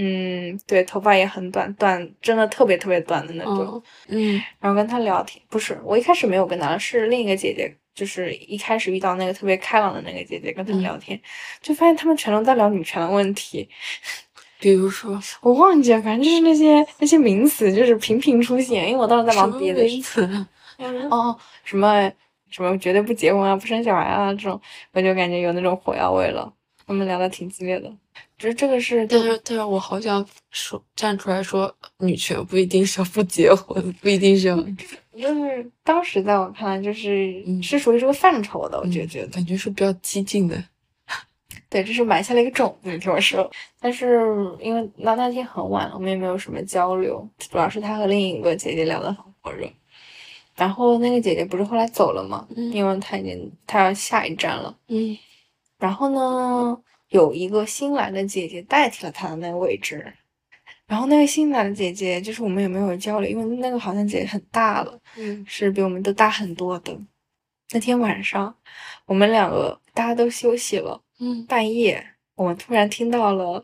Speaker 2: 嗯，对，头发也很短，短真的特别特别短的那种。
Speaker 1: 嗯嗯
Speaker 2: 然后跟他聊天，不是我一开始没有跟他，是另一个姐姐，就是一开始遇到那个特别开朗的那个姐姐跟她
Speaker 1: 嗯
Speaker 2: 聊天，就发现他们全都在聊女权的问题，
Speaker 1: 比如说
Speaker 2: 我忘记了，反正就是那些那些名词就是频频出现，因为我当时在忙别的事
Speaker 1: 名。词？
Speaker 2: 哦，什么什么绝对不结婚啊，不生小孩啊这种，我就感觉有那种火药味了。他们聊的挺激烈的，就是这个是
Speaker 1: 但是但是我好想说站出来说，女权不一定是要不结婚，不一定是要。
Speaker 2: 就是当时在我看来就是、
Speaker 1: 嗯
Speaker 2: 是属于这个范畴的，我觉得。
Speaker 1: 感觉是比较激进的。
Speaker 2: 对，这是埋下了一个种子，你听我说。但是因为那那天很晚了，我们也没有什么交流，主要是他和另一个姐姐聊得很火热。然后那个姐姐不是后来走了吗？
Speaker 1: 嗯
Speaker 2: 因为她已经她要下一站了。
Speaker 1: 嗯
Speaker 2: 然后呢，有一个新来的姐姐代替了她的那个位置。然后那个新来的姐姐，就是我们也没有交流，因为那个好像姐姐很大了，
Speaker 1: 嗯
Speaker 2: 是比我们都大很多的。那天晚上，我们两个大家都休息了。
Speaker 1: 嗯
Speaker 2: 半夜，我们突然听到了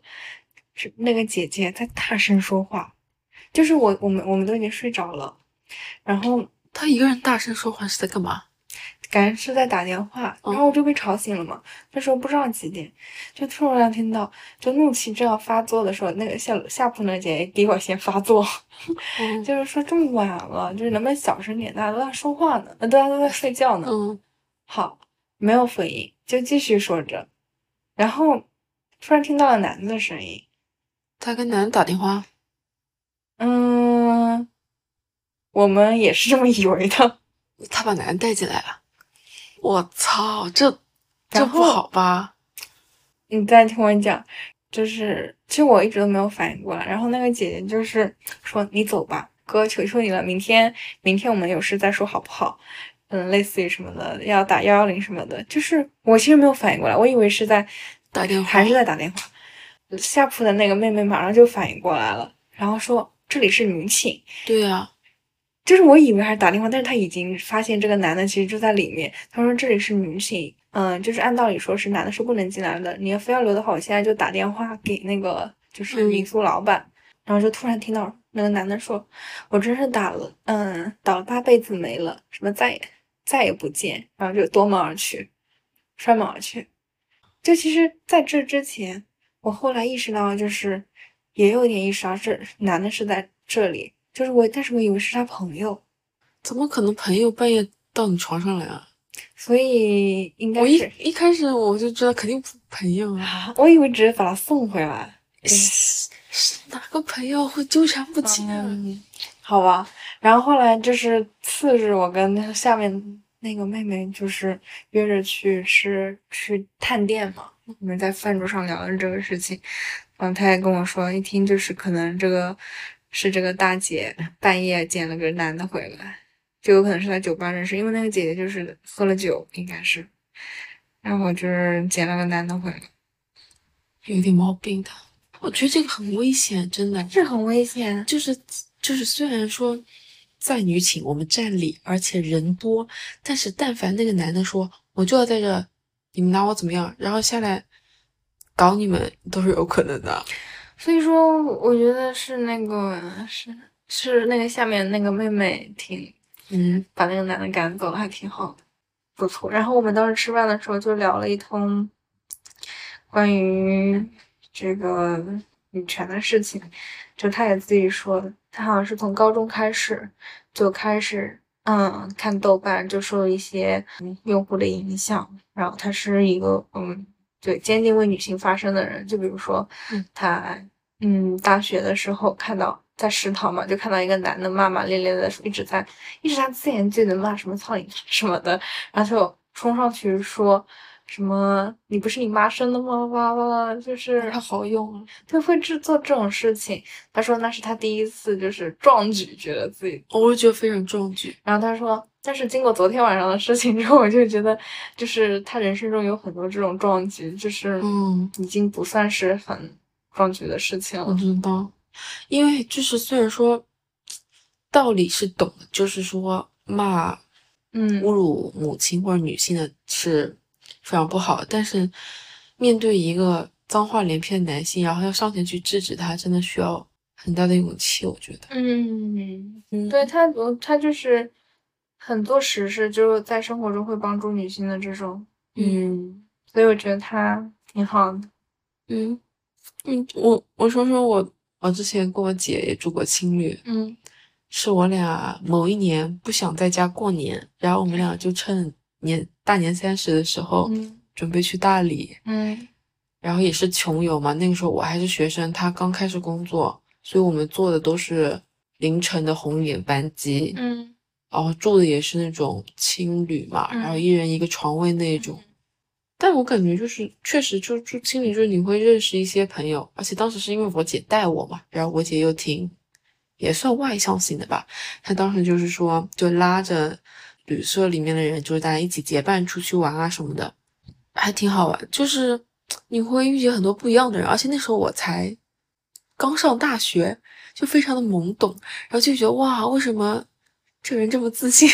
Speaker 2: 是那个姐姐在大声说话，就是我我们我们都已经睡着了，然后
Speaker 1: 她一个人大声说话是在干嘛？
Speaker 2: 感觉是在打电话，然后我就被吵醒了嘛。那时候不知道几点，就突然听到，就怒气正要发作的时候，那个下下铺那姐姐比我先发作，
Speaker 1: 嗯
Speaker 2: 就是说这么晚了，就是能不能小声点，大家都在说话呢，呃大家都在睡觉呢。
Speaker 1: 嗯
Speaker 2: 好，没有回应，就继续说着，然后突然听到了男的声音。
Speaker 1: 他跟男的打电话。
Speaker 2: 嗯，我们也是这么以为的。
Speaker 1: 他把男的带进来了。我操，这这不好吧？
Speaker 2: 你再听我讲，就是其实我一直都没有反应过来。然后那个姐姐就是说：“你走吧，哥，求求你了，明天明天我们有事再说好不好？”嗯，类似于什么的，要打幺幺零什么的。就是我其实没有反应过来，我以为是在
Speaker 1: 打电话
Speaker 2: 还是在打电话。下铺的那个妹妹马上就反应过来了，然后说：“这里是女寝。”
Speaker 1: 对呀、
Speaker 2: 就是我以为还是打电话，但是他已经发现这个男的其实就在里面。他说这里是女寝，嗯，就是按道理说是男的是不能进来的，你要非要留的话，我现在就打电话给那个就是
Speaker 1: 嗯
Speaker 2: 民宿老板。然后就突然听到那个男的说：“我真是打了，嗯，打了八辈子霉了，什么再也再也不见。”然后就夺门而去，摔门而去。就其实在这之前，我后来意识到，就是也有点意识到这男的是在这里，就是我，但是我以为是他朋友。
Speaker 1: 怎么可能朋友半夜到你床上来啊？
Speaker 2: 所以应该
Speaker 1: 我一，一开始我就知道肯定不是朋友啊，
Speaker 2: 我以为只是把他送回来。
Speaker 1: 是是哪个朋友会纠缠不清啊？
Speaker 2: 嗯，好吧。然后后来就是次日，我跟那个下面那个妹妹就是约着去吃去探店嘛。我们在饭桌上聊了这个事情，然后她也跟我说，一听就是可能这个是这个大姐半夜捡了个男的回来，就有可能是在酒吧认识，因为那个姐姐就是喝了酒，应该是，然后就是捡了个男的回来，
Speaker 1: 有点毛病的。我觉得这个很危险，真的。
Speaker 2: 是很危险。
Speaker 1: 就是就是，虽然说在女寝我们占理，而且人多，但是但凡那个男的说我就要在这，你们拿我怎么样，然后下来搞你们都是有可能的。
Speaker 2: 所以说，我觉得是那个是是那个下面那个妹妹挺
Speaker 1: 嗯
Speaker 2: 把那个男的赶走了，还挺好的，不错。然后我们当时吃饭的时候就聊了一通关于这个女权的事情，就她也自己说的，她好像是从高中开始就开始嗯看豆瓣，就受一些嗯用户的影响，然后他是一个嗯对坚定为女性发声的人，就比如说
Speaker 1: 嗯
Speaker 2: 她嗯大学的时候看到。在食堂嘛，就看到一个男的骂骂咧咧的，一直在一直在自言自语的骂什么苍蝇什么的，然后就冲上去说什么你不是你妈生的吗？哇哇，就是
Speaker 1: 他好用啊！
Speaker 2: 他会制作这种事情。他说那是他第一次就是壮举，觉得自己。
Speaker 1: 我就觉得非常壮举。
Speaker 2: 然后他说，但是经过昨天晚上的事情之后，我就觉得就是他人生中有很多这种壮举，就是
Speaker 1: 嗯，
Speaker 2: 已经不算是很壮举的事情了我。
Speaker 1: 知道，因为就是虽然说道理是懂的，就是说骂
Speaker 2: 嗯
Speaker 1: 侮辱母亲或者女性的是非常不好，但是面对一个脏话连篇的男性，然后要上前去制止他，真的需要很大的勇气，我觉得。
Speaker 2: 嗯，
Speaker 1: 嗯，
Speaker 2: 对他，我他就是很做实事，就是在生活中会帮助女性的这种，
Speaker 1: 嗯
Speaker 2: 所以我觉得他挺好的。
Speaker 1: 嗯嗯，我我说说我我之前跟我姐也住过青旅，
Speaker 2: 嗯
Speaker 1: 是我俩某一年不想在家过年，然后我们俩就趁年大年三十的时候
Speaker 2: 嗯。
Speaker 1: 准备去大理，
Speaker 2: 嗯。
Speaker 1: 然后也是穷游嘛，那个时候我还是学生，他刚开始工作，所以我们坐的都是凌晨的红眼班机，
Speaker 2: 嗯。
Speaker 1: 然后住的也是那种青旅嘛，
Speaker 2: 嗯
Speaker 1: 然后一人一个床位那种。但我感觉就是确实就住青旅，就是你会认识一些朋友，而且当时是因为我姐带我嘛，然后我姐又挺也算外向型的吧，她当时就是说就拉着旅社里面的人，就是大家一起结伴出去玩啊什么的，还挺好玩。就是你会遇见很多不一样的人，而且那时候我才刚上大学，就非常的懵懂，然后就觉得哇，为什么这个人这么自信？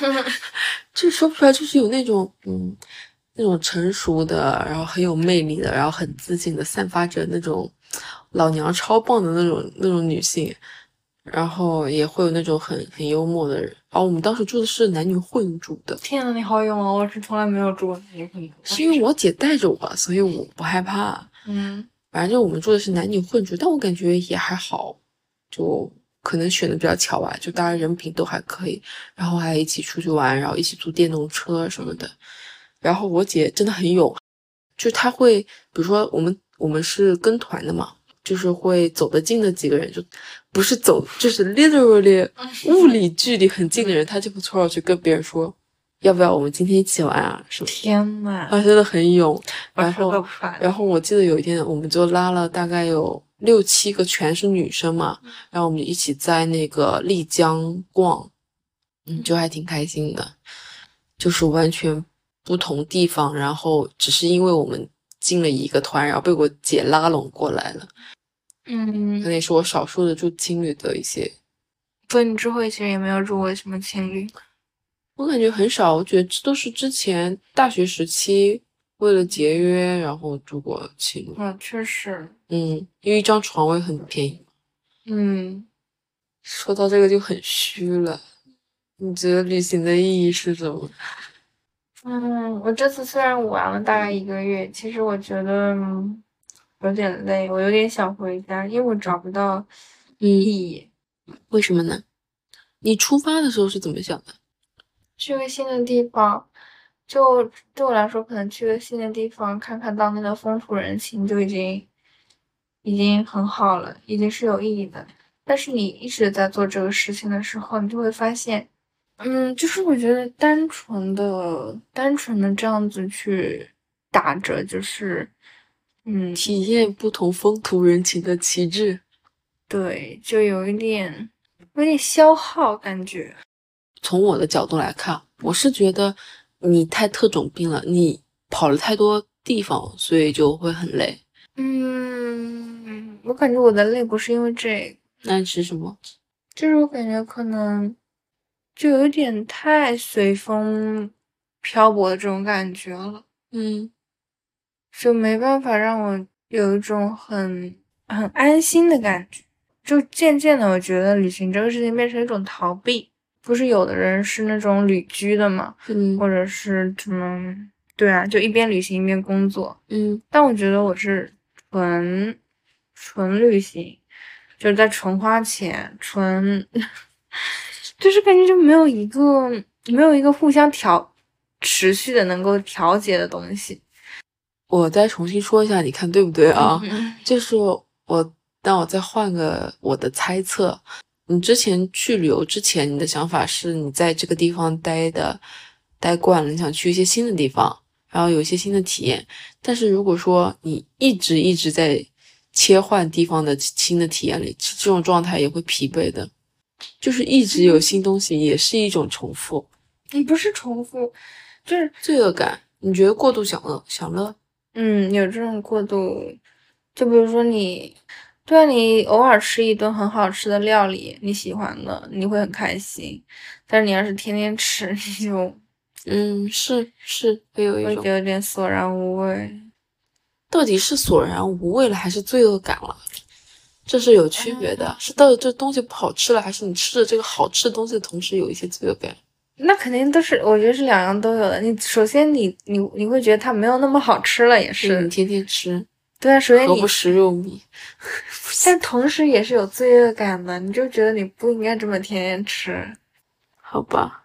Speaker 1: 就说不出来，就是有那种嗯，那种成熟的，然后很有魅力的，然后很自信的，散发着那种老娘超棒的那种那种女性，然后也会有那种很很幽默的人。哦我们当时住的是男女混住的，
Speaker 2: 天呐，你好勇啊！我是从来没有住过男女混住。
Speaker 1: 是因为我姐带着我，所以我不害怕。
Speaker 2: 嗯
Speaker 1: 反正就我们住的是男女混住，但我感觉也还好，就可能选的比较巧吧，就大家人品都还可以，然后还一起出去玩，然后一起租电动车什么的。然后我姐真的很勇，就是她会，比如说我们我们是跟团的嘛，就是会走得近的几个人，就不是走，就是 literally 物理距离很近的人，他就会凑上去跟别人说，要不要我们今天一起玩啊什么。
Speaker 2: 天呐，
Speaker 1: 他真的很勇，然后。然后我记得有一天，我们就拉了大概有六七个，全是女生嘛，然后我们一起在那个丽江逛，嗯，就还挺开心的，就是完全不同地方，然后只是因为我们进了一个团，然后被我姐拉拢过来了，
Speaker 2: 嗯，
Speaker 1: 那也是我少数的住青旅的一些，
Speaker 2: 所以你之后其实也没有住过什么情侣。
Speaker 1: 我感觉很少，我觉得这都是之前大学时期为了节约，然后住过青旅，
Speaker 2: 嗯，确实。
Speaker 1: 嗯，因为一张床位很便宜。
Speaker 2: 嗯，
Speaker 1: 说到这个就很虚了。你觉得旅行的意义是什么？
Speaker 2: 嗯，我这次虽然玩了大概一个月，其实我觉得嗯有点累，我有点想回家，因为我找不到
Speaker 1: 嗯，
Speaker 2: 意义。
Speaker 1: 为什么呢？你出发的时候是怎么想的？
Speaker 2: 去个新的地方，就对我来说，可能去个新的地方，看看当地的风土人情，就已经已经很好了，已经是有意义的。但是你一直在做这个事情的时候，你就会发现，嗯，就是我觉得单纯的、单纯的这样子去打着，就是，嗯，
Speaker 1: 体验不同风土人情的旗帜。
Speaker 2: 对，就有一点，有点消耗感觉。
Speaker 1: 从我的角度来看，我是觉得你太特种兵了，你跑了太多地方，所以就会很累。
Speaker 2: 嗯，我感觉我的累不是因为这个。
Speaker 1: 那是什么？
Speaker 2: 就是我感觉可能就有点太随风漂泊的这种感觉了，
Speaker 1: 嗯
Speaker 2: 就没办法让我有一种很很安心的感觉。就渐渐的，我觉得旅行这个事情变成一种逃避。不是有的人是那种旅居的嘛，
Speaker 1: 嗯
Speaker 2: 或者是什么？对啊，就一边旅行一边工作。
Speaker 1: 嗯
Speaker 2: 但我觉得我是纯纯旅行，就是在纯花钱，纯 就是感觉就没有一个没有一个互相调持续的能够调节的东西
Speaker 1: 我再重新说一下，你看对不对啊？
Speaker 2: 嗯
Speaker 1: 就是我，那我再换个我的猜测。你之前去旅游之前，你的想法是你在这个地方待的待惯了，你想去一些新的地方，然后有一些新的体验。但是如果说你一直一直在切换地方的新的体验里，这这种状态也会疲惫的。就是一直有新东西，也是一种重复，
Speaker 2: 你不是重复，就是
Speaker 1: 罪恶感。你觉得过度享乐，享乐？
Speaker 2: 嗯，有这种过度，就比如说你，对啊，你偶尔吃一顿很好吃的料理，你喜欢的，你会很开心。但是你要是天天吃，你就
Speaker 1: 嗯，是是，会有一种
Speaker 2: 会觉得有点索然无味。
Speaker 1: 到底是索然无味了，还是罪恶感了？这是有区别的。是到底这东西不好吃了，还是你吃的这个好吃的东西的同时有一些罪恶感？
Speaker 2: 那肯定都是，我觉得是两样都有的。你首先你你你会觉得它没有那么好吃了，也是
Speaker 1: 是你天天吃，
Speaker 2: 对啊。首先你
Speaker 1: 何不，食肉糜？
Speaker 2: 但同时也是有罪恶感的，你就觉得你不应该这么天天吃。
Speaker 1: 好吧，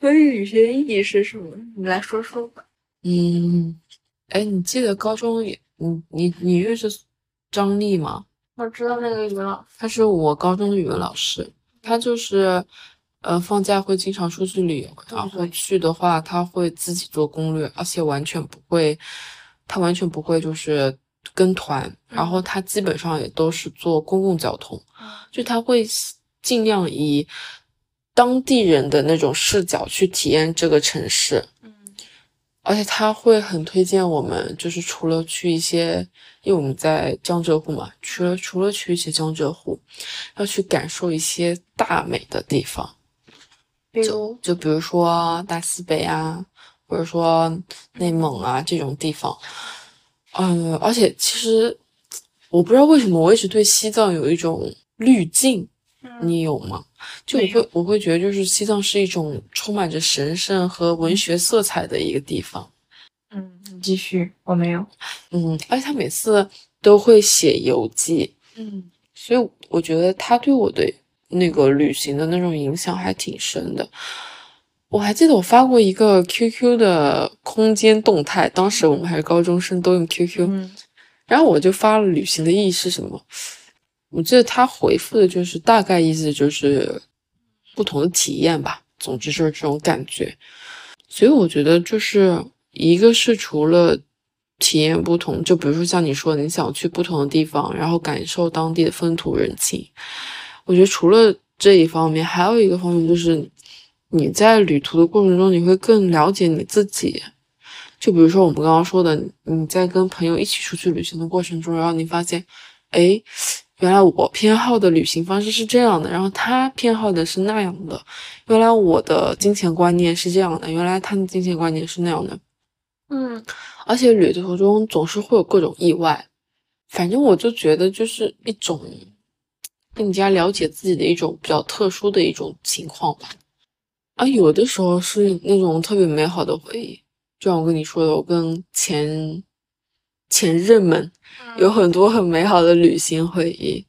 Speaker 2: 所以旅行意义是什么？你来说说吧。
Speaker 1: 嗯，哎，你记得高中也，你你你认识张丽吗？
Speaker 2: 我知道那个语文老师，
Speaker 1: 他是我高中的语文老师，他就是，呃，放假会经常出去旅游，然后去的话，他会自己做攻略，而且完全不会，他完全不会就是跟团，然后他基本上也都是坐公共交通，就他会尽量以当地人的那种视角去体验这个城市，
Speaker 2: 嗯。
Speaker 1: 而且他会很推荐我们，就是除了去一些，因为我们在江浙沪嘛，除了除了去一些江浙沪，要去感受一些大美的地方，
Speaker 2: 比如
Speaker 1: 就比如说大西北啊，或者说内蒙啊这种地方。嗯，而且其实我不知道为什么，我一直对西藏有一种滤镜，你有吗？就我会我会觉得，就是西藏是一种充满着神圣和文学色彩的一个地方。
Speaker 2: 嗯，你继续，我没有。
Speaker 1: 嗯，而且他每次都会写游记，
Speaker 2: 嗯
Speaker 1: 所以我觉得他对我的那个旅行的那种影响还挺深的。我还记得我发过一个 QQ 的空间动态，当时我们还是高中生，都用 QQ，、
Speaker 2: 嗯
Speaker 1: 然后我就发了旅行的意义是什么。我记得他回复的就是大概意思就是不同的体验吧，总之就是这种感觉。所以我觉得就是一个是除了体验不同，就比如说像你说，你想去不同的地方，然后感受当地的风土人情。我觉得除了这一方面，还有一个方面就是你在旅途的过程中，你会更了解你自己。就比如说我们刚刚说的，你在跟朋友一起出去旅行的过程中，然后你发现，哎，原来我偏好的旅行方式是这样的，然后他偏好的是那样的，原来我的金钱观念是这样的，原来他的金钱观念是那样的。
Speaker 2: 嗯
Speaker 1: 而且旅途中总是会有各种意外，反正我就觉得就是一种更加了解自己的一种比较特殊的一种情况吧。啊，有的时候是那种特别美好的回忆，就像我跟你说的，我跟前前任们有很多很美好的旅行回忆，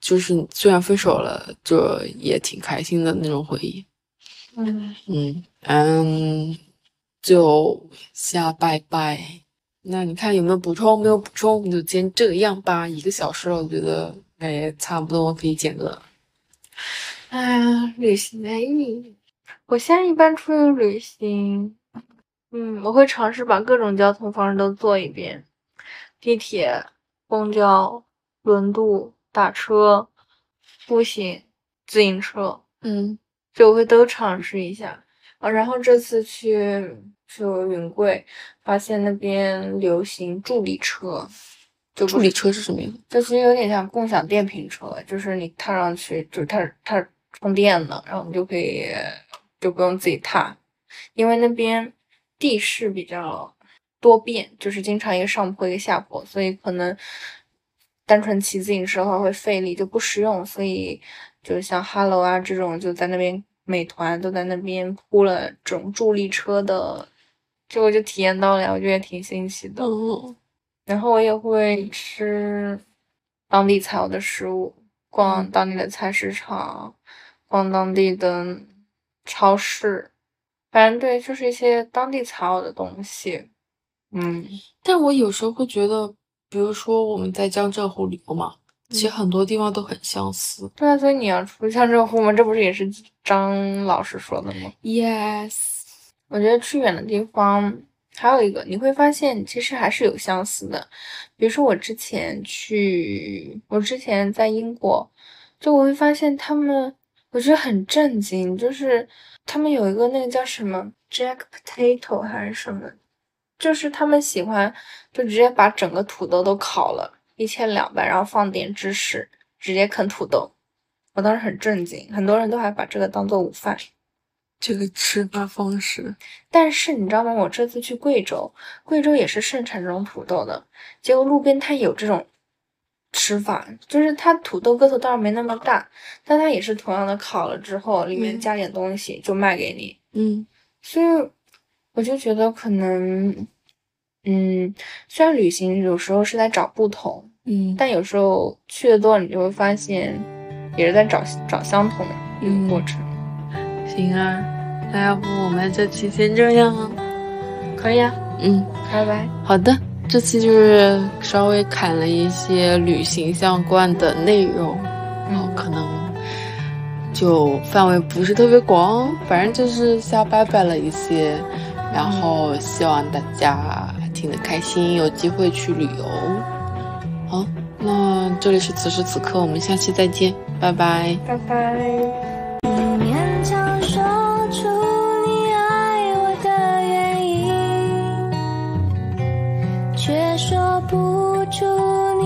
Speaker 1: 就是虽然分手了，就也挺开心的那种回忆。
Speaker 2: 嗯
Speaker 1: 嗯嗯，就瞎拜拜。那你看有没有补充？没有补充，就今天这样吧。一个小时了，我觉得也差不多可以减个。
Speaker 2: 哎呀，旅行的意义，我现在一般出去旅行，嗯，我会尝试把各种交通方式都坐一遍，地铁、公交、轮渡、打车、步行、自行车，
Speaker 1: 嗯
Speaker 2: 就我会都尝试一下啊。然后这次去去云贵，发现那边流行助力车，就不
Speaker 1: 助力车是什么意思？
Speaker 2: 就其实有点像共享电瓶车，就是你踏上去，就是它它充电的，然后你就可以就不用自己踏，因为那边地势比较多变，就是经常一个上坡一个下坡，所以可能单纯骑自行车的话会费力，就不实用。所以就像 Hello 啊这种，就在那边美团都在那边铺了这种助力车的，就我就体验到了，我觉得也挺新奇的。
Speaker 1: 嗯
Speaker 2: 然后我也会吃当地才有的食物，逛
Speaker 1: 嗯
Speaker 2: 当地的菜市场，逛当地的超市，反正对，就是一些当地才有的东西。嗯，
Speaker 1: 但我有时候会觉得，比如说我们在江浙沪旅游嘛，其实很多地方都很相似。
Speaker 2: 对啊，所以你要出江浙沪吗，这不是也是张老师说的吗
Speaker 1: ？Yes，
Speaker 2: 我觉得去远的地方还有一个，你会发现其实还是有相似的。比如说我之前去，我之前在英国，就我会发现他们，我觉得很震惊，就是他们有一个那个叫什么 Jack Potato 还是什么，就是他们喜欢就直接把整个土豆都烤了，一切两半，然后放点芝士，直接啃土豆。我当时很震惊，很多人都还把这个当做午饭。
Speaker 1: 这个吃法方式，
Speaker 2: 但是你知道吗？我这次去贵州，贵州也是盛产这种土豆的。结果路边摊有这种吃法，就是它土豆个头当然没那么大，但它也是同样的烤了之后，里面
Speaker 1: 嗯
Speaker 2: 加点东西就卖给你。
Speaker 1: 嗯
Speaker 2: 所以我就觉得可能，嗯，虽然旅行有时候是在找不同，
Speaker 1: 嗯，
Speaker 2: 但有时候去的多了，你就会发现也是在找找相同的一个过
Speaker 1: 嗯
Speaker 2: 程。
Speaker 1: 行啊，那要不我们这期先这样啊？
Speaker 2: 可以啊，
Speaker 1: 嗯，
Speaker 2: 拜拜。
Speaker 1: 好的，这期就是稍微砍了一些旅行相关的内容，然后可能就范围不是特别广，反正就是瞎掰掰了一些，然后希望大家听得开心，有机会去旅游。好，那这里是此时此刻，我们下期再见，拜拜。
Speaker 2: 拜拜。